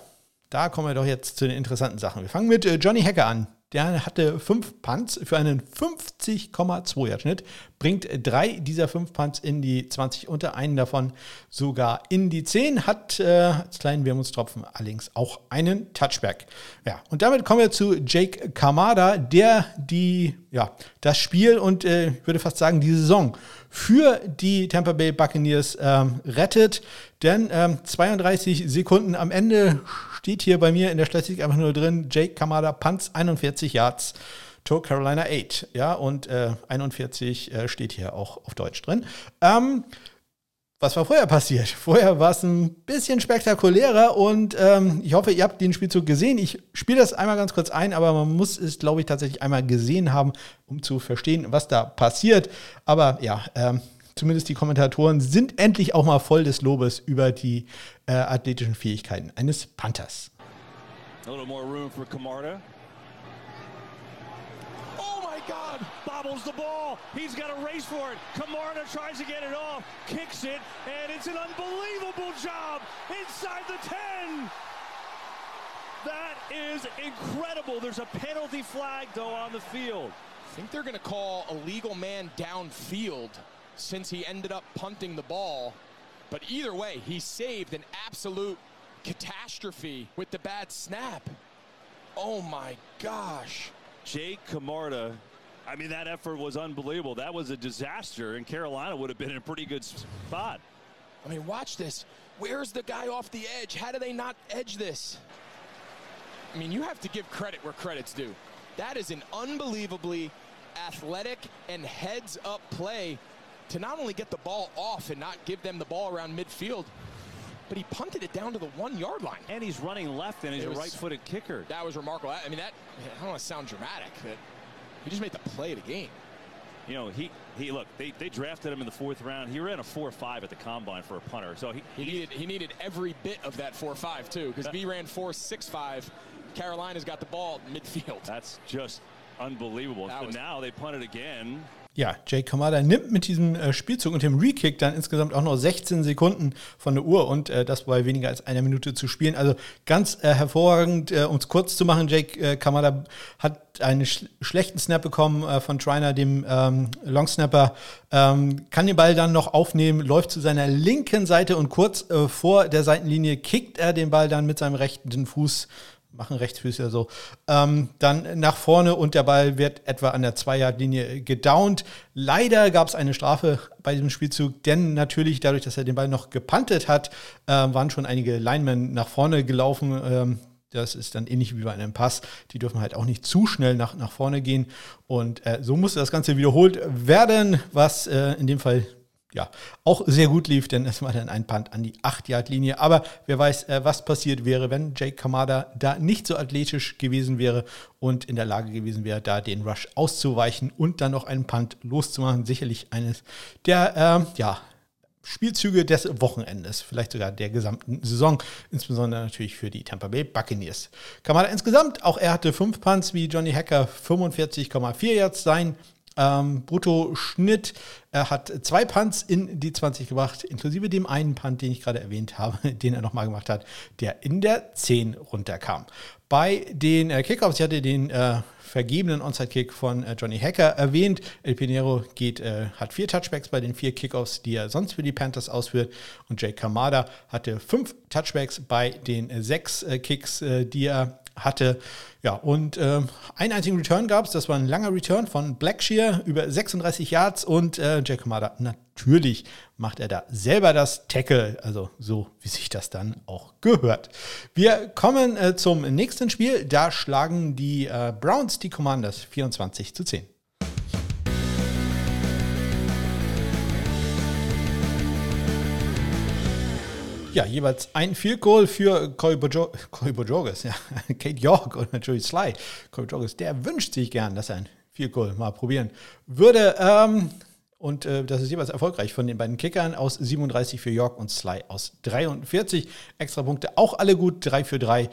da kommen wir doch jetzt zu den interessanten Sachen. Wir fangen mit äh, Johnny Hacker an. Der hatte fünf Punts für einen 50,2 Yard Schnitt, bringt drei dieser fünf Punts in die 20 unter, einen davon sogar in die 10, hat äh, als kleinen Wermutstropfen allerdings auch einen Touchback. Ja, und damit kommen wir zu Jake Kamada, der die, ja, das Spiel und äh, ich würde fast sagen die Saison für die Tampa Bay Buccaneers ähm, rettet. Denn ähm, 32 Sekunden am Ende steht hier bei mir in der Statistik einfach nur drin, Jake Kamada Punts 41 Yards to Carolina 8. Ja, und äh, 41 äh, steht hier auch auf Deutsch drin. Ähm, was war vorher passiert? Vorher war es ein bisschen spektakulärer und ähm, ich hoffe, ihr habt den Spielzug gesehen. Ich spiele das einmal ganz kurz ein, aber man muss es, glaube ich, tatsächlich einmal gesehen haben, um zu verstehen, was da passiert. Aber ja, ähm, zumindest die Kommentatoren sind endlich auch mal voll des Lobes über die äh, athletischen Fähigkeiten eines Panthers. A little more room for Camarda. Oh God, bobbles the ball. He's got a race for it. Camarda tries to get it off, kicks it, and it's an unbelievable job inside the 10. That is incredible. There's a penalty flag, though, on the field. I think they're going to call a legal man downfield since he ended up punting the ball. But either way, he saved an absolute catastrophe with the bad snap. Oh my gosh. Jake Camarda I mean, that effort was unbelievable. That was a disaster, and Carolina would have been in a pretty good spot. I mean, watch this. Where's the guy off the edge? How do they not edge this? I mean, you have to give credit where credit's due. That is an unbelievably athletic and heads up play to not only get the ball off and not give them the ball around midfield, but he punted it down to the one yard line. And he's running left and he's a right footed kicker. That was remarkable. I mean, that, I don't want to sound dramatic, but he just made the play of the game. You know, he he look, they, they drafted him in the fourth round. He ran a four five at the combine for a punter. So he, he, he needed he needed every bit of that four five too, because he ran four six five. Carolina's got the ball midfield. That's just unbelievable. That now they punt it again. Ja, Jake Kamada nimmt mit diesem äh, Spielzug und dem Rekick dann insgesamt auch noch 16 Sekunden von der Uhr und äh, das bei weniger als einer Minute zu spielen. Also ganz äh, hervorragend, äh, um es kurz zu machen, Jake äh, Kamada hat einen sch schlechten Snap bekommen äh, von Triner, dem ähm, Longsnapper, ähm, kann den Ball dann noch aufnehmen, läuft zu seiner linken Seite und kurz vor der Seitenlinie kickt er den Ball dann mit seinem rechten Fuß machen Rechtsfüße so. Ähm, dann nach vorne und der Ball wird etwa an der Zweierlinie gedownt. Leider gab es eine Strafe bei diesem Spielzug, denn natürlich dadurch, dass er den Ball noch gepantet hat, äh, waren schon einige Linemen nach vorne gelaufen. Ähm, das ist dann ähnlich wie bei einem Pass. Die dürfen halt auch nicht zu schnell nach, nach vorne gehen. Und äh, so musste das Ganze wiederholt werden, was äh, in dem Fall ja, auch sehr gut lief, denn es war dann ein Punt an die 8-Yard-Linie. Aber wer weiß, äh, was passiert wäre, wenn Jake Kamada da nicht so athletisch gewesen wäre und in der Lage gewesen wäre, da den Rush auszuweichen und dann noch einen Punt loszumachen. Sicherlich eines der, äh, ja, Spielzüge des Wochenendes, vielleicht sogar der gesamten Saison, insbesondere natürlich für die Tampa Bay Buccaneers. Kamada insgesamt, auch er hatte fünf Punts wie Johnny Hacker, 45,4 Yards sein ähm, Brutto-Schnitt. Er hat zwei Punts in die 20 gebracht, inklusive dem einen Punt, den ich gerade erwähnt habe, den er nochmal gemacht hat, der in der 10 runterkam. Bei den äh, Kickoffs, ich hatte den äh, vergebenen Onside-Kick von äh, Johnny Hacker erwähnt. El Pinero geht, äh, hat vier Touchbacks bei den vier Kickoffs, die er sonst für die Panthers ausführt. Und Jake Kamada hatte fünf Touchbacks bei den äh, sechs äh, Kicks, äh, die er hatte. Ja, und äh, einen einzigen Return gab es, das war ein langer Return von Blackshear über 36 Yards und äh, Jack Hamada, natürlich macht er da selber das Tackle, also so wie sich das dann auch gehört. Wir kommen äh, zum nächsten Spiel, da schlagen die äh, Browns die Commanders 24 zu 10. Ja, jeweils ein Field Goal für Coy Bojorges, ja, Kate York oder Joey Sly. Coy Bojorges, der wünscht sich gern, dass er ein Field Goal mal probieren würde. Ähm, und äh, das ist jeweils erfolgreich von den beiden Kickern aus 37 für York und Sly aus 43. Extra Punkte auch alle gut, 3 für 3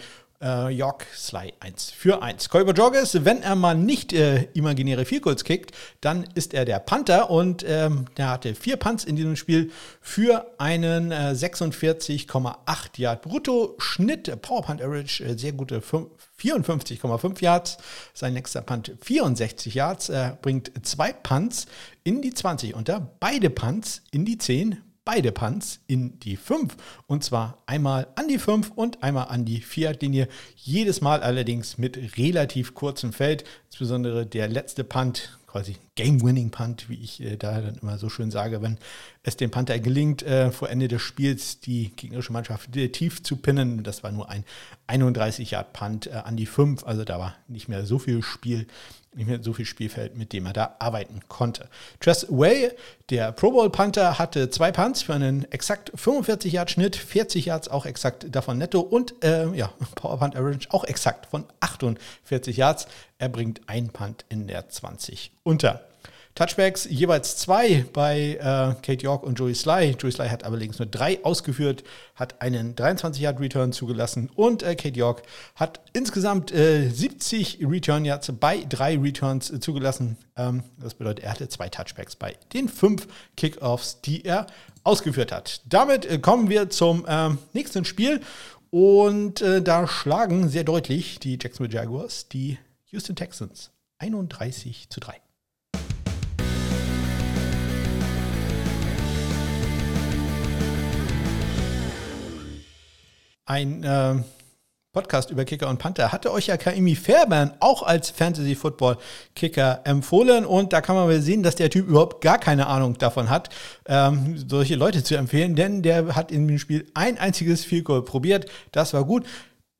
äh, York Sly 1 für 1. Kolber Joggers, wenn er mal nicht äh, imaginäre Vielkurs kickt, dann ist er der Panther und ähm, der hatte vier Punts in diesem Spiel für einen äh, 46,8 Yard brutto Schnitt. Power Punt Average äh, sehr gute 54,5 Yards. Sein nächster Punt 64 Yards. Er bringt zwei Punts in die 20 unter, beide Punts in die 10 beide Punts in die 5. Und zwar einmal an die 5 und einmal an die 4-Linie. Jedes Mal allerdings mit relativ kurzem Feld. Insbesondere der letzte Punt, quasi Game-Winning-Punt, wie ich äh, da dann immer so schön sage, wenn es dem Panther gelingt, äh, vor Ende des Spiels die gegnerische Mannschaft tief zu pinnen. Das war nur ein 31-Yard-Punt äh, an die 5. Also da war nicht mehr so viel Spiel nicht mehr so viel Spielfeld, mit dem er da arbeiten konnte. Tress Way, der Pro Bowl Panther, hatte zwei Punts für einen exakt 45 Yard Schnitt, 40 Yards auch exakt davon netto und äh, ja, Power Punt Average auch exakt von 48 Yards. Er bringt ein Punt in der 20 unter. Touchbacks jeweils zwei bei äh, Kate York und Joey Sly. Joey Sly hat allerdings nur drei ausgeführt, hat einen 23-Yard-Return zugelassen und äh, Kate York hat insgesamt äh, 70 Return Yards bei drei Returns äh, zugelassen. Ähm, das bedeutet, er hatte zwei Touchbacks bei den fünf Kickoffs, die er ausgeführt hat. Damit äh, kommen wir zum ähm, nächsten Spiel und äh, da schlagen sehr deutlich die Jacksonville Jaguars die Houston Texans 31 zu 3. ein äh, Podcast über Kicker und Panther hatte euch ja Kaimi Fairbairn auch als Fantasy-Football-Kicker empfohlen und da kann man mal sehen, dass der Typ überhaupt gar keine Ahnung davon hat, ähm, solche Leute zu empfehlen, denn der hat in dem Spiel ein einziges Field Goal probiert, das war gut.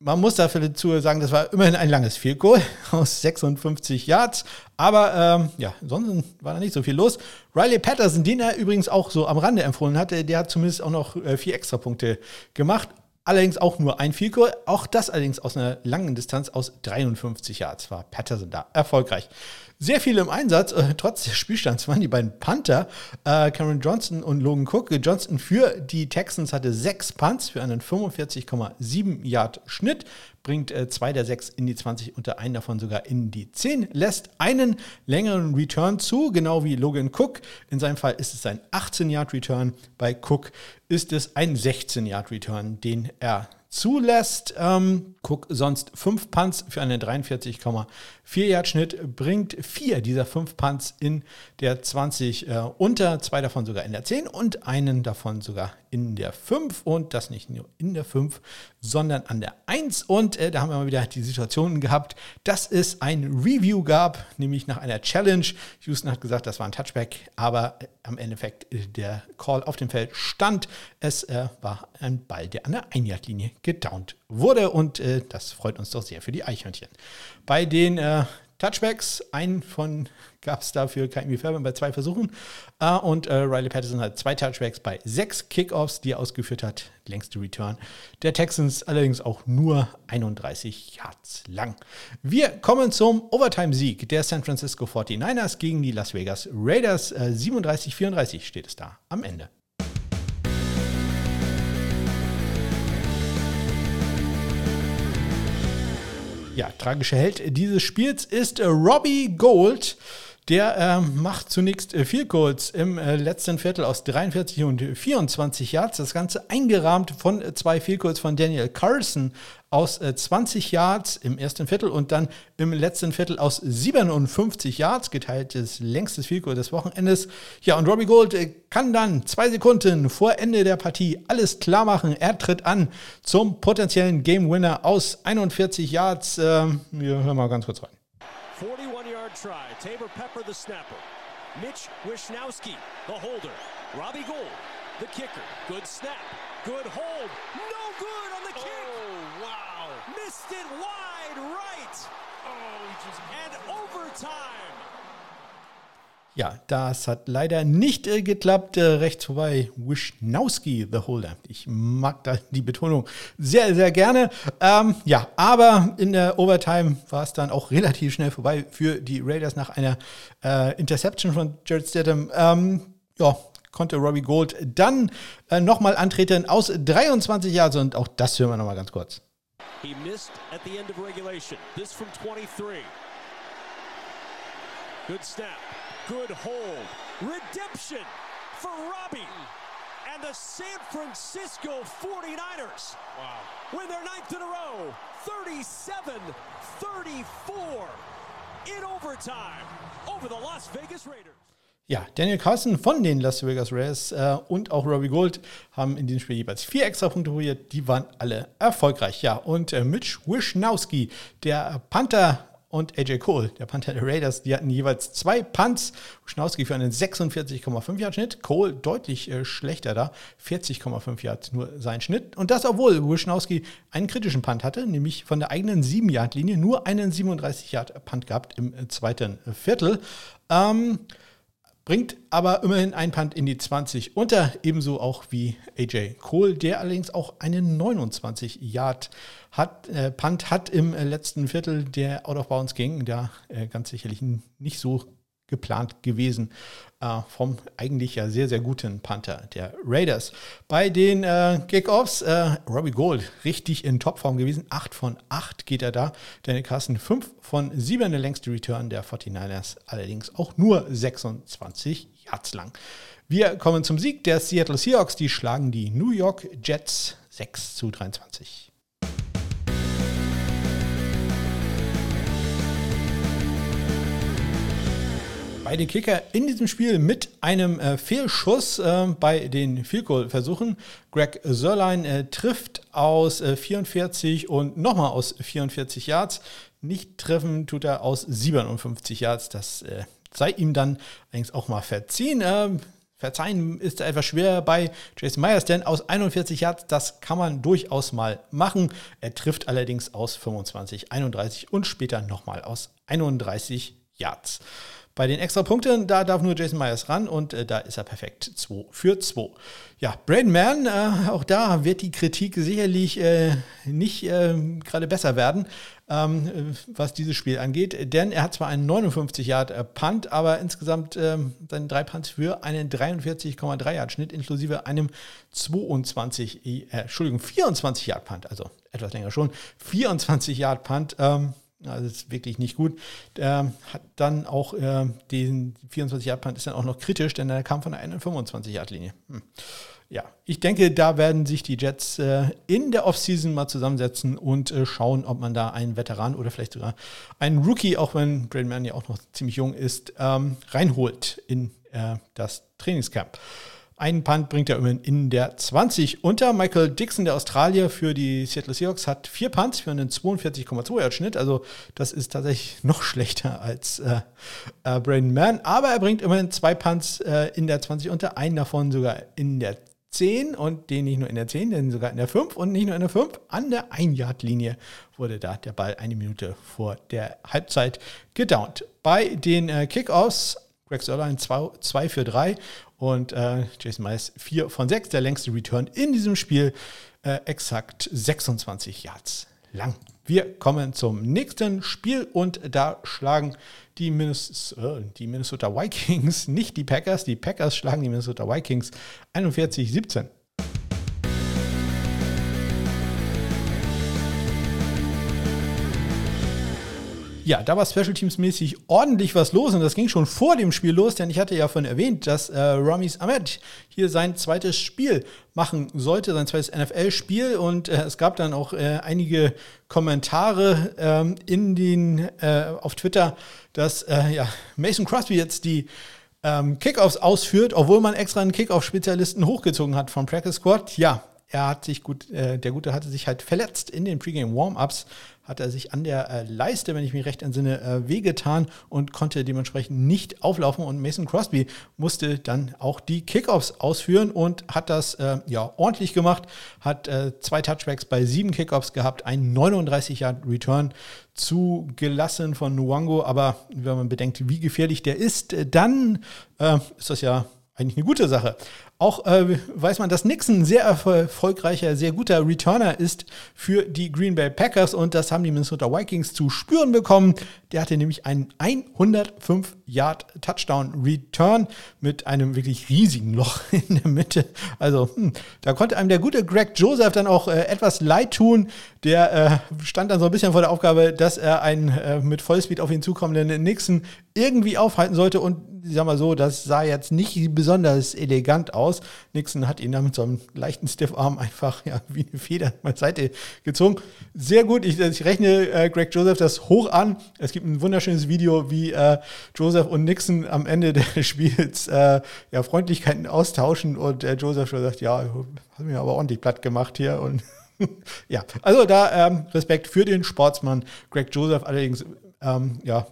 Man muss dafür dazu sagen, das war immerhin ein langes Field Goal aus 56 Yards. Aber ähm, ja, sonst war da nicht so viel los. Riley Patterson, den er übrigens auch so am Rande empfohlen hatte, der hat zumindest auch noch äh, vier Extrapunkte gemacht. Allerdings auch nur ein Field auch das allerdings aus einer langen Distanz aus 53 Yards war Patterson da erfolgreich. Sehr viele im Einsatz, äh, trotz des Spielstands waren die beiden Panther, äh, Cameron Johnson und Logan Cook. Johnson für die Texans hatte sechs Punts für einen 45,7 Yard Schnitt bringt äh, zwei der sechs in die 20 und einen davon sogar in die 10, lässt einen längeren Return zu, genau wie Logan Cook. In seinem Fall ist es ein 18-Yard-Return, bei Cook ist es ein 16-Yard-Return, den er zulässt. Ähm, Cook sonst fünf Punts für einen 43,4 Yard Schnitt, bringt vier dieser fünf Punts in der 20 äh, unter, zwei davon sogar in der 10 und einen davon sogar in der 5 und das nicht nur in der 5, sondern an der 1 und äh, da haben wir mal wieder die Situation gehabt, dass es ein Review gab, nämlich nach einer Challenge. Houston hat gesagt, das war ein Touchback, aber äh, am Endeffekt äh, der Call auf dem Feld stand. Es äh, war ein Ball, der an der Einjagdlinie gedownt wurde und äh, das freut uns doch sehr für die Eichhörnchen. Bei den äh, Touchbacks, einen von gab es dafür Kaimi Fairbairn bei zwei Versuchen. Uh, und uh, Riley Patterson hat zwei Touchbacks bei sechs Kickoffs, die er ausgeführt hat. Längste Return der Texans, allerdings auch nur 31 Yards lang. Wir kommen zum Overtime-Sieg der San Francisco 49ers gegen die Las Vegas Raiders. Uh, äh, 37-34 steht es da am Ende. Ja, tragischer Held dieses Spiels ist Robbie Gold Der äh, macht zunächst äh, viel Goals im äh, letzten Viertel aus 43 und 24 Yards. Das Ganze eingerahmt von äh, zwei Field Goals von Daniel Carson aus 20 äh, Yards im ersten Viertel und dann im letzten Viertel aus 57 Yards, geteiltes längstes Field Goal des Wochenendes. Ja, und Robbie Gold äh, kann dann zwei Sekunden vor Ende der Partie alles klar machen. Er tritt an zum potenziellen Game Winner aus 41 Yards. Ähm, wir hören mal ganz kurz rein. 41-yard try. Tabor Pepper, the snapper. Mitch Wisnowski, the holder. Robbie Gold, the kicker. Good snap. Good hold. No good on the kick. Oh, wow. Missed it wide right. Oh, just... And overtime. Ja, das hat leider nicht äh, geklappt. Äh, rechts vorbei, Wischnowski, the Holder. Ich mag da die Betonung sehr, sehr gerne. Ähm, ja, aber in der Overtime war es dann auch relativ schnell vorbei für die Raiders nach einer äh, Interception von Jared Stidham. Ähm, ja, konnte Robbie Gold dann äh, nochmal antreten aus 23 Jahren und auch das hören wir nochmal ganz kurz. He missed at the end of regulation. This from 23. Good snap. Good hold. Redemption for Robbie. And the San Francisco 49ers wow. win their ninth in a row. 37 34 in overtime over the Las Vegas Raiders. Ja, Daniel Carson von den Las Vegas Raiders äh, und auch Robbie Gold haben in diesem Spiel jeweils vier extra Punkte probiert. Die waren alle erfolgreich. Ja, und äh, Mitch Wisnowski, der Panther und AJ Cole, der Panther der Raiders, die hatten jeweils zwei Punts. Schnauski für einen 46,5 Yard Schnitt. Cole deutlich äh, schlechter da, 40,5 Yard nur sein Schnitt. Und das, obwohl Wischnowski einen kritischen Punt hatte, nämlich von der eigenen 7 Yard Linie nur einen 37 Yard Punt gehabt im äh, zweiten Viertel. Ähm, bringt aber immerhin ein Punt in die 20 unter, ebenso auch wie AJ Cole, der allerdings auch einen 29 Yard hat, äh, Punt hat im äh, letzten Viertel, der out of bounds ging, da äh, ganz sicherlich nicht so geplant gewesen vom eigentlich ja sehr, sehr guten Panther der Raiders. Bei den äh, Kickoffs, äh, Robbie Gold richtig in Topform gewesen. 8 von 8 geht er da. Daniel Carson 5 von 7 der längste Return der 49ers, allerdings auch nur 26 Yards lang. Wir kommen zum Sieg der Seattle Seahawks. Die schlagen die New York Jets 6 zu 23. Beide Kicker in diesem Spiel mit einem äh, Fehlschuss äh, bei den Field Goal Versuchen. Greg Sörlein äh, trifft aus 44 äh, und nochmal aus 44 Yards. Nicht treffen tut er aus 57 Yards. Das äh, sei ihm dann allerdings auch mal verziehen. Ähm, verzeihen ist etwas schwer bei Jason Myers, denn aus 41 Yards, das kann man durchaus mal machen. Er trifft allerdings aus 25, 31 und später nochmal aus 31 Yards. Bei den extra Punkten, da darf nur Jason Myers ran und äh, da ist er perfekt. 2 für 2. Ja, Braden Mann, äh, auch da wird die Kritik sicherlich äh, nicht ähm, gerade besser werden, ähm, äh, was dieses Spiel angeht. Denn er hat zwar einen 59 Yard äh, Punt, aber insgesamt ähm, seine drei Punts für einen 43,3 Yard Schnitt inklusive einem 22, äh, Entschuldigung, 24 Yard Punt, also etwas länger schon. 24 Yard Punt. Ähm, also ist wirklich nicht gut. Der hat dann auch äh, den 24 Yard Punt ist dann auch noch kritisch, denn er kam von einer 25 Yard Linie. Hm. Ja, ich denke, da werden sich die Jets äh, in der Offseason mal zusammensetzen und äh, schauen, ob man da einen Veteran oder vielleicht sogar einen Rookie, auch wenn Braden Mann ja auch noch ziemlich jung ist, ähm, reinholt in äh, das Trainingscamp. Einen Punt bringt er immerhin in der 20 unter. Michael Dixon, der Australier für die Seattle Seahawks, hat vier Punts für einen 42,2 Yard Schnitt. Also das ist tatsächlich noch schlechter als äh, äh, Braden Mann. Aber er bringt immerhin zwei Punts äh, in der 20 unter, einen davon sogar in der 10 und den nicht nur in der 10, denn sogar in der 5 und nicht nur in der 5. An der 1-Yard-Linie wurde da der Ball eine Minute vor der Halbzeit gedownt. Bei den äh, Kickoffs Greg Sörlein 2 für 3 und äh, Jason Mice 4 von 6, der längste Return in diesem Spiel, äh, exakt 26 Yards lang. Wir kommen zum nächsten Spiel und da schlagen die, Minnes äh, die Minnesota Vikings, nicht die Packers, die Packers schlagen die Minnesota Vikings 41-17. Ja, da war Special Teams mäßig ordentlich was los und das ging schon vor dem Spiel los, denn ich hatte ja von erwähnt, dass äh, Ramis Ahmed hier sein zweites Spiel machen sollte, sein zweites NFL-Spiel und äh, es gab dann auch äh, einige Kommentare ähm, in den äh, auf Twitter, dass äh, ja, Mason Crosby jetzt die ähm, Kickoffs ausführt, obwohl man extra einen Kickoff-Spezialisten hochgezogen hat vom Practice Squad. Ja, er hat sich gut, äh, der Gute hatte sich halt verletzt in den Pre-Game Warm-Ups, hat er sich an der äh, Leiste, wenn ich mich recht entsinne, äh, wehgetan und konnte dementsprechend nicht auflaufen. Und Mason Crosby musste dann auch die Kickoffs ausführen und hat das äh, ja ordentlich gemacht, hat äh, zwei Touchbacks bei sieben Kickoffs gehabt, ein 39 Yard Return zugelassen von Nuango. Aber wenn man bedenkt, wie gefährlich der ist, äh, dann äh, ist das ja eigentlich eine gute Sache. Auch äh, weiß man, dass Nixon ein sehr erfolgreicher, sehr guter Returner ist für die Green Bay Packers und das haben die Minnesota Vikings zu spüren bekommen. Der hatte nämlich einen 105 Yard Touchdown Return mit einem wirklich riesigen Loch in der Mitte. Also hm, da konnte einem der gute Greg Joseph dann auch äh, etwas leid tun. Der äh, stand dann so ein bisschen vor der Aufgabe, dass er einen äh, mit Vollspeed auf ihn zukommenden Nixon irgendwie aufhalten sollte und ich sag mal so, das sah jetzt nicht besonders elegant aus. Nixon hat ihn dann mit so einem leichten Stiffarm einfach ja, wie eine Feder mal Seite gezogen. Sehr gut, ich, ich rechne äh, Greg Joseph das hoch an. Es gibt ein wunderschönes Video, wie äh, Joseph und Nixon am Ende des Spiels äh, ja, Freundlichkeiten austauschen und äh, Joseph schon sagt, ja, hat mir aber ordentlich platt gemacht hier und ja, also da ähm, Respekt für den Sportsmann Greg Joseph, allerdings ähm, ja,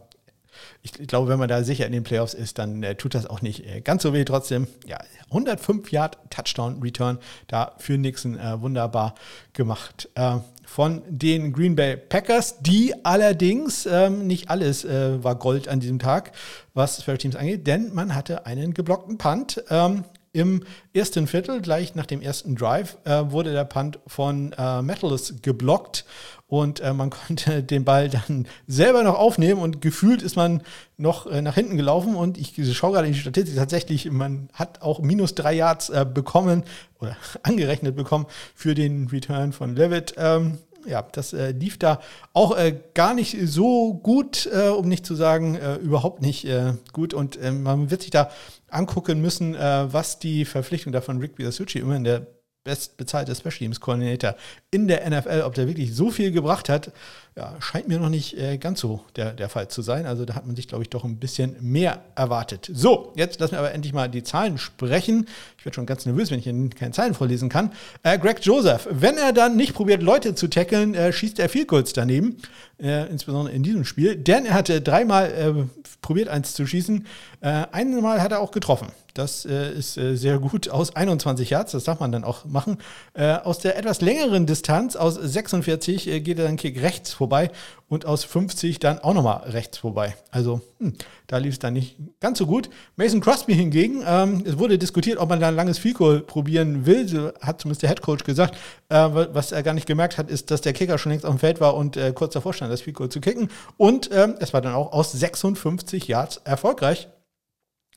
ich, ich, glaube, wenn man da sicher in den Playoffs ist, dann äh, tut das auch nicht äh, ganz so weh. Trotzdem, ja, 105 Yard Touchdown Return da für Nixon äh, wunderbar gemacht. Äh, von den Green Bay Packers, die allerdings ähm, nicht alles äh, war Gold an diesem Tag, was Special Teams angeht, denn man hatte einen geblockten Punt. Ähm, im ersten Viertel, gleich nach dem ersten Drive, äh, wurde der Punt von äh, Metals geblockt. Und äh, man konnte den Ball dann selber noch aufnehmen und gefühlt ist man noch äh, nach hinten gelaufen. Und ich schaue gerade in die Statistik. Tatsächlich, man hat auch minus drei Yards äh, bekommen oder angerechnet bekommen für den Return von Levitt. Ähm, ja, das äh, lief da auch äh, gar nicht so gut, äh, um nicht zu sagen, äh, überhaupt nicht äh, gut. Und äh, man wird sich da angucken müssen, was die Verpflichtung da von Rick Biasucci, immerhin der bestbezahlte Special Teams Coordinator in der NFL, ob der wirklich so viel gebracht hat, ja, scheint mir noch nicht äh, ganz so der, der Fall zu sein. Also da hat man sich, glaube ich, doch ein bisschen mehr erwartet. So, jetzt lassen wir aber endlich mal die Zahlen sprechen. Ich werde schon ganz nervös, wenn ich hier keine Zahlen vorlesen kann. Äh, Greg Joseph, wenn er dann nicht probiert, Leute zu tackeln, äh, schießt er viel kurz daneben, äh, insbesondere in diesem Spiel, denn er hatte dreimal äh, probiert, eins zu schießen. Äh, einmal hat er auch getroffen. Das äh, ist äh, sehr gut aus 21 Yards, das darf man dann auch machen. Äh, aus der etwas längeren Distanz, aus 46, äh, geht er dann Kick rechts vorbei und aus 50 dann auch nochmal rechts vorbei. Also hm, da lief es dann nicht ganz so gut. Mason Crosby hingegen, ähm, es wurde diskutiert, ob man da ein langes Field probieren will, hat zumindest der Head Coach gesagt. Äh, was er gar nicht gemerkt hat, ist, dass der Kicker schon längst auf dem Feld war und äh, kurz davor stand, das Field zu kicken. Und ähm, es war dann auch aus 56 Yards erfolgreich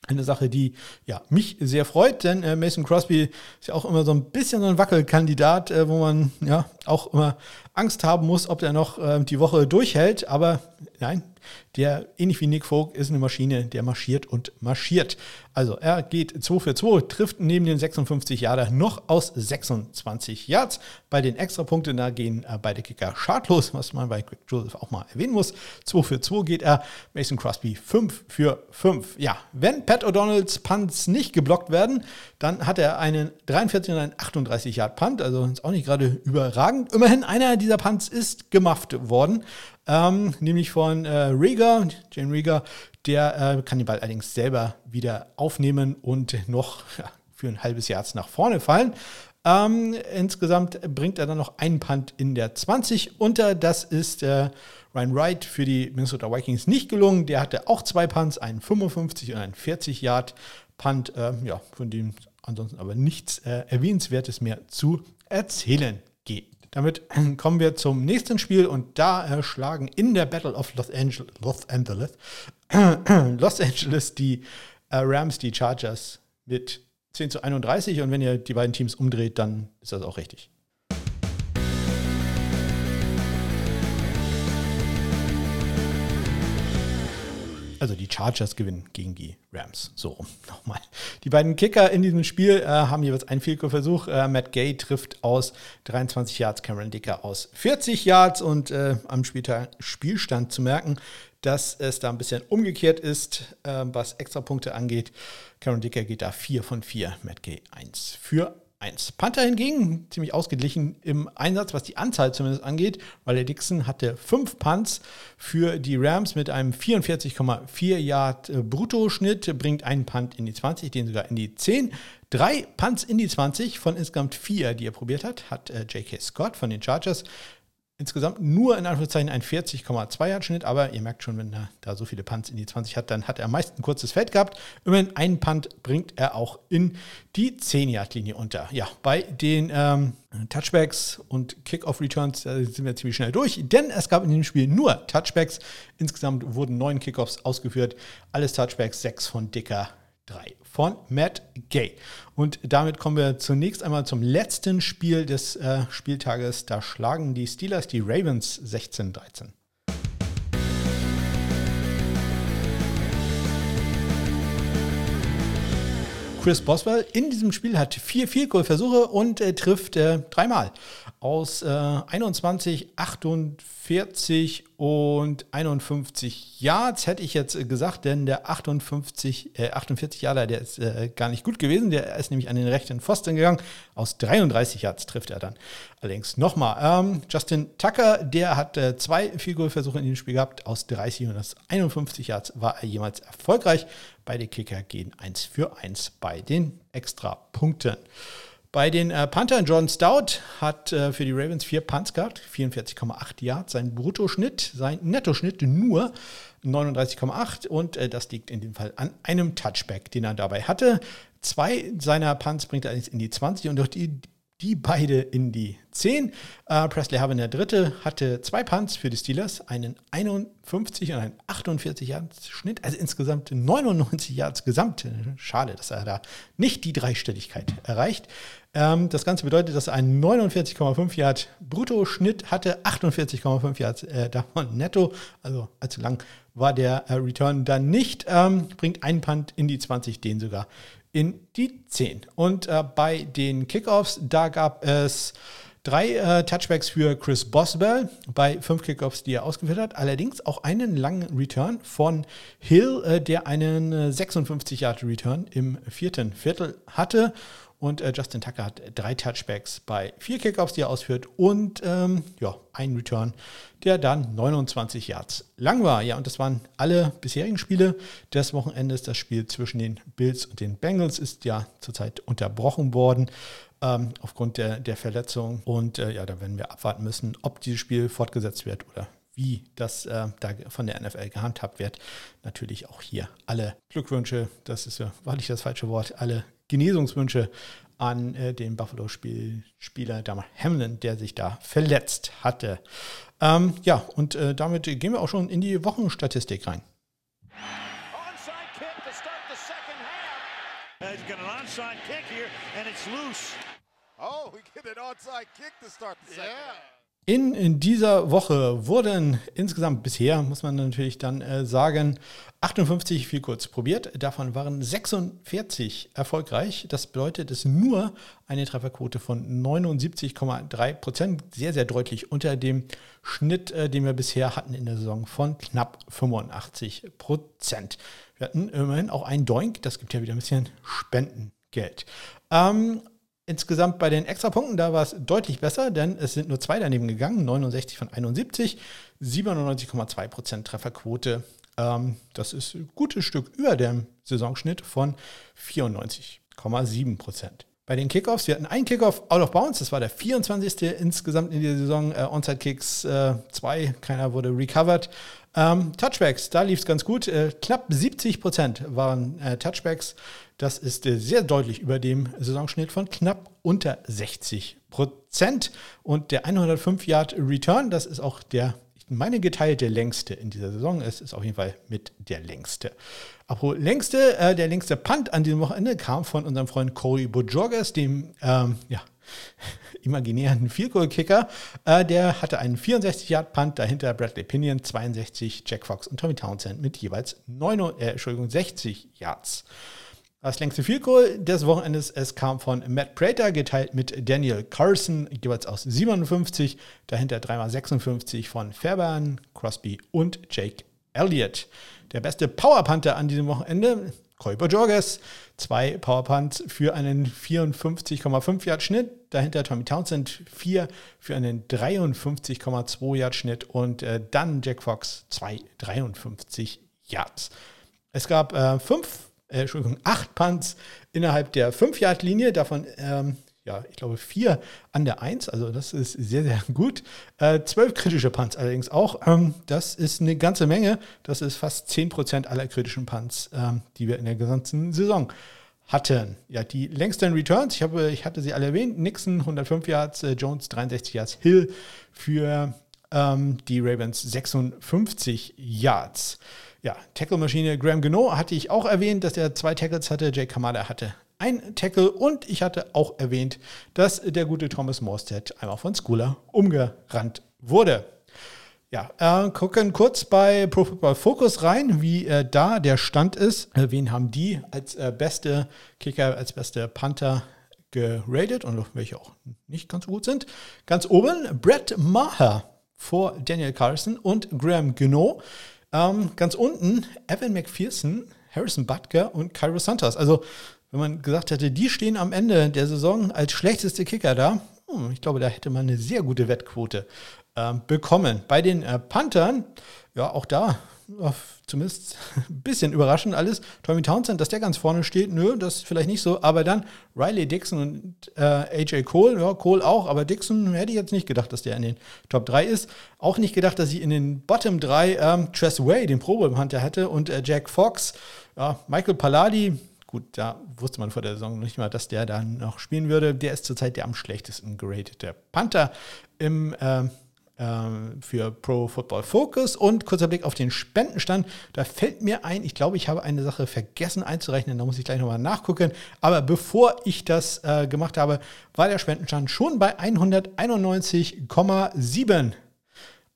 eine Sache, die ja, mich sehr freut, denn äh, Mason Crosby ist ja auch immer so ein bisschen so ein Wackelkandidat, äh, wo man ja auch immer Angst haben muss, ob der noch äh, die Woche durchhält. Aber nein, der, ähnlich wie Nick Folk, ist eine Maschine, der marschiert und marschiert. Also er geht 2 für 2, trifft neben den 56 Yarder noch aus 26 Yards. Bei den Extrapunkten, da gehen äh, beide Kicker schadlos, was man bei Greg Joseph auch mal erwähnen muss. 2 für 2 geht er, Mason Crosby 5 für 5. Ja, wenn Pat O'Donnells Punts nicht geblockt werden, dann hat er einen 43 und einen 38 Yard Punt, also ist auch nicht gerade überragend. Immerhin einer dieser Punts ist gemacht worden ähm, nämlich von äh, Rieger, Jane Rieger. Der äh, kann den Ball allerdings selber wieder aufnehmen und noch ja, für ein halbes Jahr nach vorne fallen. Ähm, insgesamt bringt er dann noch einen Punt in der 20 unter. Das ist äh, Ryan Wright für die Minnesota Vikings nicht gelungen. Der hatte auch zwei Punts, einen 55 und einen 40 Yard Punt, äh, ja, von dem ansonsten aber nichts äh, Erwähnenswertes mehr zu erzählen. Damit kommen wir zum nächsten Spiel und da erschlagen in der Battle of Los Angeles, Los Angeles, Los Angeles die äh, Rams die Chargers mit 10 zu 31 und wenn ihr die beiden Teams umdreht, dann ist das auch richtig. Also die Chargers gewinnen gegen die Rams. So nochmal. Die beiden Kicker in diesem Spiel äh, haben jeweils einen Vielko-Versuch. Äh, Matt Gay trifft aus 23 Yards, Cameron Dicker aus 40 Yards und äh, am Spieltag, Spielstand zu merken, dass es da ein bisschen umgekehrt ist, äh, was Extrapunkte angeht. Cameron Dicker geht da 4 von 4, Matt Gay 1 für 1. Panther hingegen ziemlich ausgeglichen im Einsatz, was die Anzahl zumindest angeht, weil der Dixon hatte 5 Punts für die Rams mit einem 44,4 Yard äh, Bruttoschnitt, bringt einen Punt in die 20, den sogar in die 10. Drei Punts in die 20 von insgesamt vier, die er probiert hat, hat äh, J.K. Scott von den Chargers insgesamt nur in Anführungszeichen ein 40,2 Yard Schnitt, aber ihr merkt schon, wenn er da so viele Punts in die 20 hat, dann hat er meist ein kurzes Feld gehabt. Immerhin einen Punt bringt er auch in die 10 Yard Linie unter. Ja, bei den ähm, Touchbacks und Kickoff-Returns sind wir ziemlich schnell durch, denn es gab in dem Spiel nur Touchbacks. Insgesamt wurden neun Kickoffs ausgeführt, alles Touchbacks, sechs von Dicker 3 von Matt Gay. Und damit kommen wir zunächst einmal zum letzten Spiel des äh, Spieltages. Da schlagen die Steelers die Ravens 16-13. Chris Boswell in diesem Spiel hat vier Field Goal Versuche und äh, trifft äh, dreimal aus äh, 21, 48 und 51 Yards, hätte ich jetzt äh, gesagt, denn der 58, äh, 48 Yarder, der ist äh, gar nicht gut gewesen. Der ist nämlich an den rechten Pfosten gegangen. Aus 33 Yards trifft er dann. Allerdings nochmal. Ähm, Justin Tucker, der hat äh, zwei Field-Goal-Versuche in diesem Spiel gehabt. Aus 30 und aus 51 Yards war er jemals erfolgreich. Beide Kicker gehen 1 für 1 bei den Extrapunkten. Bei den äh, Panthern, John Stout hat äh, für die Ravens vier Punts gehabt, 44,8 Yards. Sein Bruttoschnitt, sein Nettoschnitt nur 39,8 und äh, das liegt in dem Fall an einem Touchback, den er dabei hatte. Zwei seiner Punts bringt er in die 20 und durch die die beide in die 10. Äh, Presley Harvin, der dritte, hatte zwei Punts für die Steelers, einen 51 und einen 48 Yards Schnitt, also insgesamt 99 Yards gesamt. Schade, dass er da nicht die Dreistelligkeit erreicht. Ähm, das Ganze bedeutet, dass er einen 49,5 Yard Brutto-Schnitt hatte, 48,5 Yards äh, davon netto, also allzu lang war der äh, Return dann nicht, ähm, bringt einen Punt in die 20, den sogar in die 10. Und äh, bei den Kickoffs, da gab es drei äh, Touchbacks für Chris Boswell bei fünf Kickoffs, die er ausgeführt hat. Allerdings auch einen langen Return von Hill, äh, der einen 56 äh, Yard Return im vierten Viertel hatte. Und äh, Justin Tucker hat drei Touchbacks bei vier Kickoffs, die er ausführt und ähm, ja, einen Return, der dann 29 Yards lang war. Ja, und das waren alle bisherigen Spiele des Wochenendes. Das Spiel zwischen den Bills und den Bengals ist ja zurzeit unterbrochen worden ähm, aufgrund der, der Verletzung. Und äh, ja, da werden wir abwarten müssen, ob dieses Spiel fortgesetzt wird oder wie das äh, da von der NFL gehandhabt wird. Natürlich auch hier alle Glückwünsche, das ist ja, war nicht das falsche Wort, alle Genesungswünsche an äh, den Buffalo-Spieler Damar Hamlin, der sich da verletzt hatte. Ähm, ja, und äh, damit gehen wir auch schon in die Wochenstatistik rein. Oh, we get an onside kick to start the second yeah. half. In, in, dieser Woche wurden insgesamt bisher, muss man natürlich dann äh, sagen, 58 viel kurz probiert. Davon waren 46 erfolgreich. Das bedeutet, es nur eine Trefferquote von 79,3 Prozent. Sehr, sehr deutlich unter dem Schnitt, äh, den wir bisher hatten in der Saison von knapp 85 Prozent. Wir hatten immerhin auch einen Doink. Das gibt ja wieder ein bisschen Spendengeld. Ähm, Insgesamt bei den Extrapunkten, da war es deutlich besser, denn es sind nur zwei daneben gegangen, 69 von 71, 97,2% Trefferquote. Ähm, das ist ein gutes Stück über dem Saisonschnitt von 94,7%. Bei den Kickoffs, wir hatten einen Kickoff out of bounds, das war der 24. insgesamt in der Saison. Äh, Onside Kicks 2, äh, keiner wurde recovered. Ähm, Touchbacks, da lief es ganz gut. Äh, knapp 70% waren äh, Touchbacks. Das ist äh, sehr deutlich über dem Saisonschnitt von knapp unter 60 Prozent. Und der 105 Yard Return, das ist auch der, meine geteilte längste in dieser Saison. Es ist auf jeden Fall mit der längste. Apropos längste, äh, der längste Punt an diesem Wochenende kam von unserem Freund Corey Bojorges, dem, ähm, ja, imaginären Field-Goal-Kicker. Äh, der hatte einen 64-Yard-Punt, dahinter Bradley Pinion 62, Jack Fox und Tommy Townsend mit jeweils 9, äh, Entschuldigung, 60 Yards. Das längste Field Goal des Wochenendes, es kam von Matt Prater, geteilt mit Daniel Carson, jeweils aus 57, dahinter 3x56 von Fairbairn, Crosby und Jake Elliott. Der beste Powerpunter an diesem Wochenende, Kuiper Jorges, zwei Powerpunts für einen 54,5 Yard Schnitt, dahinter Tommy Townsend 4 für einen 53,2 Yard Schnitt. Und äh, dann Jack Fox 2 53 Yards. Es gab äh, fünf äh, Entschuldigung, acht Punts innerhalb der 5-Yard-Linie, davon, ähm, ja, ich glaube, vier an der 1, also das ist sehr, sehr gut. Äh, zwölf kritische Punts allerdings auch. Ähm, das ist eine ganze Menge. Das ist fast 10% aller kritischen Punts, ähm, die wir in der gesamten Saison hatten. Ja, die längsten Returns, ich, habe, ich hatte sie alle erwähnt, Nixon 105 Yards, äh, Jones 63 Yards, Hill für ähm, die Ravens 56 Yards. Ja, Tackle-Maschine Graham Geno hatte ich auch erwähnt, dass er zwei Tackles hatte. Jake Kamada hatte ein Tackle und ich hatte auch erwähnt, dass der gute Thomas Morstead einmal von Schooler umgerannt wurde. Ja, äh, gucken kurz bei Pro Football Focus rein, wie äh, da der Stand ist. Wen haben die als äh, beste Kicker, als beste Panther geratet und welche auch nicht ganz gut sind. Ganz oben Brett Maher vor Daniel Carlson und Graham Geno. Ähm, ganz unten Evan McPherson, Harrison Butker und Cairo Santos. Also, wenn man gesagt hätte, die stehen am Ende der Saison als schlechteste Kicker da, hm, ich glaube, da hätte man eine sehr gute Wettquote äh, bekommen. Bei den äh, Panthern, ja, auch da zumindest ein bisschen überraschend alles. Tommy Townsend, dass der ganz vorne steht, nö, das vielleicht nicht so. Aber dann Riley Dixon und äh, AJ Cole, ja, Cole auch, aber Dixon hätte ich jetzt nicht gedacht, dass der in den Top 3 ist. Auch nicht gedacht, dass ich in den Bottom 3 ähm, Tress Way, den Pro Bowl Hunter, hätte und äh, Jack Fox, ja, Michael Palladi. Gut, da wusste man vor der Saison nicht mal, dass der dann noch spielen würde. Der ist zurzeit der am schlechtesten geratete Panther im äh, für Pro Football Focus. Und kurzer Blick auf den Spendenstand. Da fällt mir ein, ich glaube, ich habe eine Sache vergessen einzurechnen. Da muss ich gleich nochmal nachgucken. Aber bevor ich das äh, gemacht habe, war der Spendenstand schon bei 191,7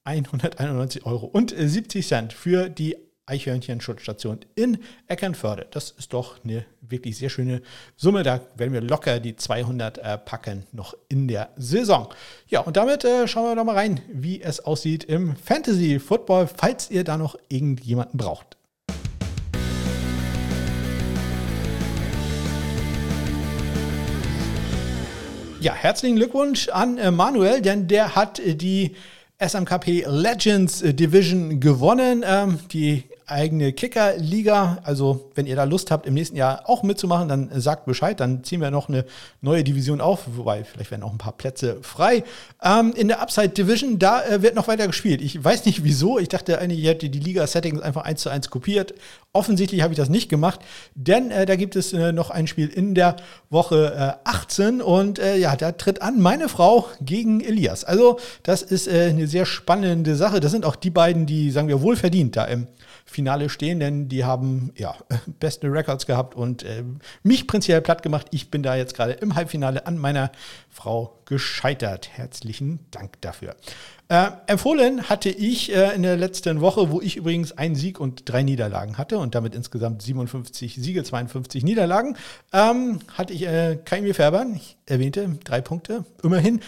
191 Euro und 70 Cent für die Eichhörnchen-Schutzstation in Eckernförde. Das ist doch eine wirklich sehr schöne Summe. Da werden wir locker die 200 äh, packen noch in der Saison. Ja, und damit äh, schauen wir doch mal rein, wie es aussieht im Fantasy Football, falls ihr da noch irgendjemanden braucht. Ja, herzlichen Glückwunsch an Manuel, denn der hat die SMKP Legends Division gewonnen. Ähm, die eigene Kicker-Liga. Also, wenn ihr da Lust habt, im nächsten Jahr auch mitzumachen, dann sagt Bescheid. Dann ziehen wir noch eine neue Division auf, wobei vielleicht werden auch ein paar Plätze frei. Ähm, in der Upside Division, da äh, wird noch weiter gespielt. Ich weiß nicht wieso. Ich dachte eigentlich, ihr hättet die Liga-Settings einfach eins zu eins kopiert. Offensichtlich habe ich das nicht gemacht, denn äh, da gibt es äh, noch ein Spiel in der Woche 18 äh, und äh, ja, da tritt an meine Frau gegen Elias. Also, das ist äh, eine sehr spannende Sache. Das sind auch die beiden, die, sagen wir, wohlverdient da im Finale stehen, denn die haben ja beste Records gehabt und äh, mich prinzipiell platt gemacht. Ich bin da jetzt gerade im Halbfinale an meiner Frau gescheitert. Herzlichen Dank dafür. Äh, empfohlen hatte ich äh, in der letzten Woche, wo ich übrigens einen Sieg und drei Niederlagen hatte und damit insgesamt 57 Siege, 52 Niederlagen, ähm, hatte ich äh, Kaimir Färbern, ich erwähnte drei Punkte, immerhin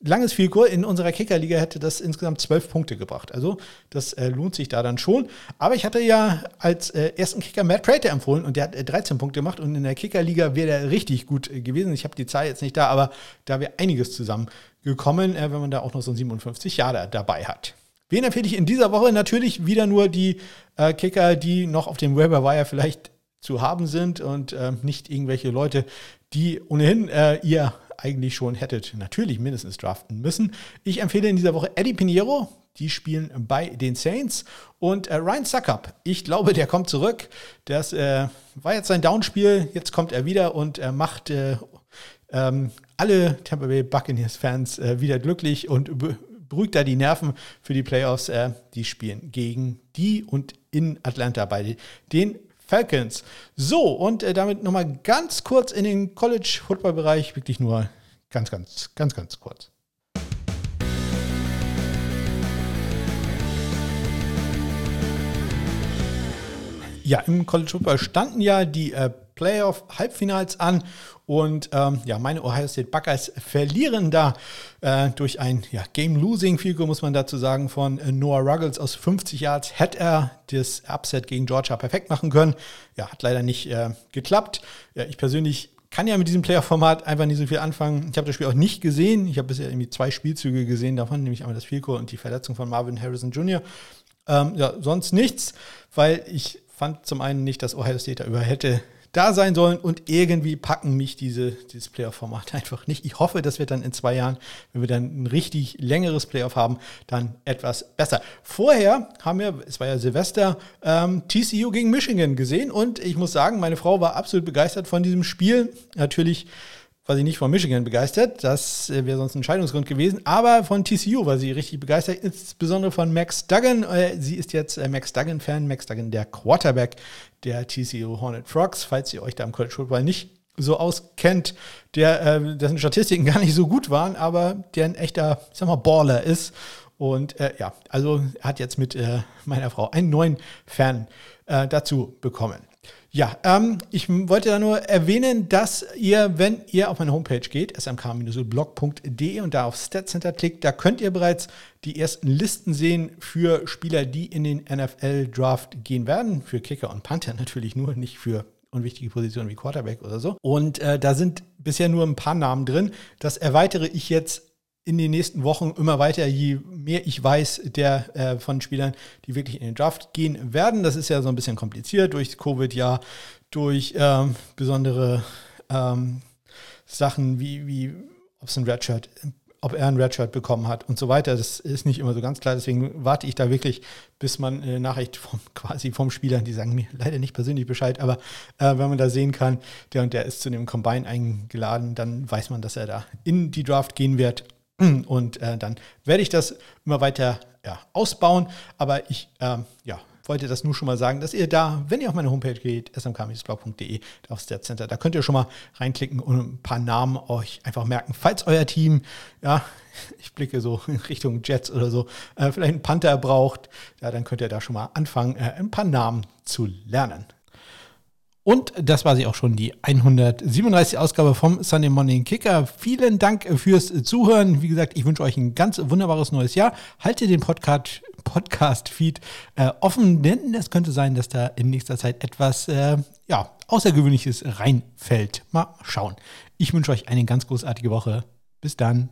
langes Figur in unserer Kickerliga hätte das insgesamt zwölf Punkte gebracht. Also das äh, lohnt sich da dann schon. Aber ich hatte ja als äh, ersten Kicker Matt Prater empfohlen und der hat äh, 13 Punkte gemacht und in der Kickerliga wäre der richtig gut äh, gewesen. Ich habe die Zahl jetzt nicht da, aber da wäre einiges zusammengekommen, äh, wenn man da auch noch so 57 Jahre dabei hat. Wen empfehle ich in dieser Woche? Natürlich wieder nur die äh, Kicker, die noch auf dem Waiver Wire vielleicht zu haben sind und nicht irgendwelche Leute, die ohnehin ihr eigentlich schon hättet natürlich mindestens draften müssen. Ich empfehle in dieser Woche Eddie Pinheiro. Die spielen bei den Saints. Und äh, Ryan Suckup, ich glaube, der kommt zurück. Das äh, war jetzt sein Downspiel. Jetzt kommt er wieder und er macht äh, ähm, alle Tampa Bay Buccaneers-Fans äh, wieder glücklich und beruhigt da die Nerven für die Playoffs. Äh, die spielen gegen die und in Atlanta bei den Falcons. So, und äh, damit nochmal ganz kurz in den College-Football-Bereich, wirklich nur ganz, ganz, ganz, ganz kurz. Ja, im College Football standen ja die äh, Playoff-Halbfinals an und ähm, ja, meine Ohio State Buckeyes verlieren da äh, durch ein ja, Game-Losing-Field, muss man dazu sagen, von Noah Ruggles aus 50 Yards. Hätte er das Upset gegen Georgia perfekt machen können. Ja, hat leider nicht äh, geklappt. Ja, ich persönlich kann ja mit diesem Playoff-Format einfach nicht so viel anfangen. Ich habe das Spiel auch nicht gesehen. Ich habe bisher irgendwie zwei Spielzüge gesehen davon, nämlich einmal das Field Goal und die Verletzung von Marvin Harrison Jr. Ähm, ja, sonst nichts, weil ich fand zum einen nicht, dass Ohio State da über hätte da sein sollen und irgendwie packen mich diese, dieses Playoff-Format einfach nicht. Ich hoffe, dass wir dann in zwei Jahren, wenn wir dann ein richtig längeres Playoff haben, dann etwas besser. Vorher haben wir, es war ja Silvester, ähm, TCU gegen Michigan gesehen und ich muss sagen, meine Frau war absolut begeistert von diesem Spiel. Natürlich war sie nicht von Michigan begeistert. Das äh, wäre sonst ein Entscheidungsgrund gewesen. Aber von TCU war sie richtig begeistert, insbesondere von Max Duggan. Äh, sie ist jetzt äh, Max Duggan-Fan. Max Duggan, der Quarterback der TCU Hornet Frogs. Falls ihr euch da im College Football nicht so auskennt, der, dessen Statistiken gar nicht so gut waren, aber der ein echter, ich sag mal, Baller ist. Und äh, ja, also hat jetzt mit äh, meiner Frau einen neuen Fan äh, dazu bekommen. Ja, ähm, ich wollte da nur erwähnen, dass ihr, wenn ihr auf meine Homepage geht, smk-blog.de und da auf Stat Center klickt, da könnt ihr bereits die ersten Listen sehen für Spieler, die in den NFL-Draft gehen werden. Für Kicker und Panther natürlich nur, nicht für unwichtige Positionen wie Quarterback oder so. Und äh, da sind bisher nur ein paar Namen drin. Das erweitere ich jetzt in den nächsten Wochen immer weiter, je mehr ich weiß der äh, von Spielern, die wirklich in den Draft gehen werden. Das ist ja so ein bisschen kompliziert durch Covid, ja, durch ähm, besondere ähm, Sachen wie, wie ob es ein Redshirt, ob er ein Redshirt bekommen hat und so weiter. Das ist nicht immer so ganz klar. Deswegen warte ich da wirklich, bis man eine Nachricht vom, quasi vom Spieler, die sagen mir leider nicht persönlich Bescheid, aber äh, wenn man da sehen kann, der und der ist zu dem Combine eingeladen, dann weiß man, dass er da in die Draft gehen wird. Und äh, dann werde ich das immer weiter ja, ausbauen. Aber ich ähm, ja, wollte das nur schon mal sagen, dass ihr da, wenn ihr auf meine Homepage geht, smk-blog.de, aufs Stat Center, da könnt ihr schon mal reinklicken und ein paar Namen euch einfach merken. Falls euer Team, ja, ich blicke so in Richtung Jets oder so, äh, vielleicht einen Panther braucht, ja, dann könnt ihr da schon mal anfangen, äh, ein paar Namen zu lernen. Und das war sie auch schon, die 137 Ausgabe vom Sunday Morning Kicker. Vielen Dank fürs Zuhören. Wie gesagt, ich wünsche euch ein ganz wunderbares neues Jahr. Haltet den Podcast, Podcast-Feed äh, offen, denn es könnte sein, dass da in nächster Zeit etwas äh, ja, Außergewöhnliches reinfällt. Mal schauen. Ich wünsche euch eine ganz großartige Woche. Bis dann.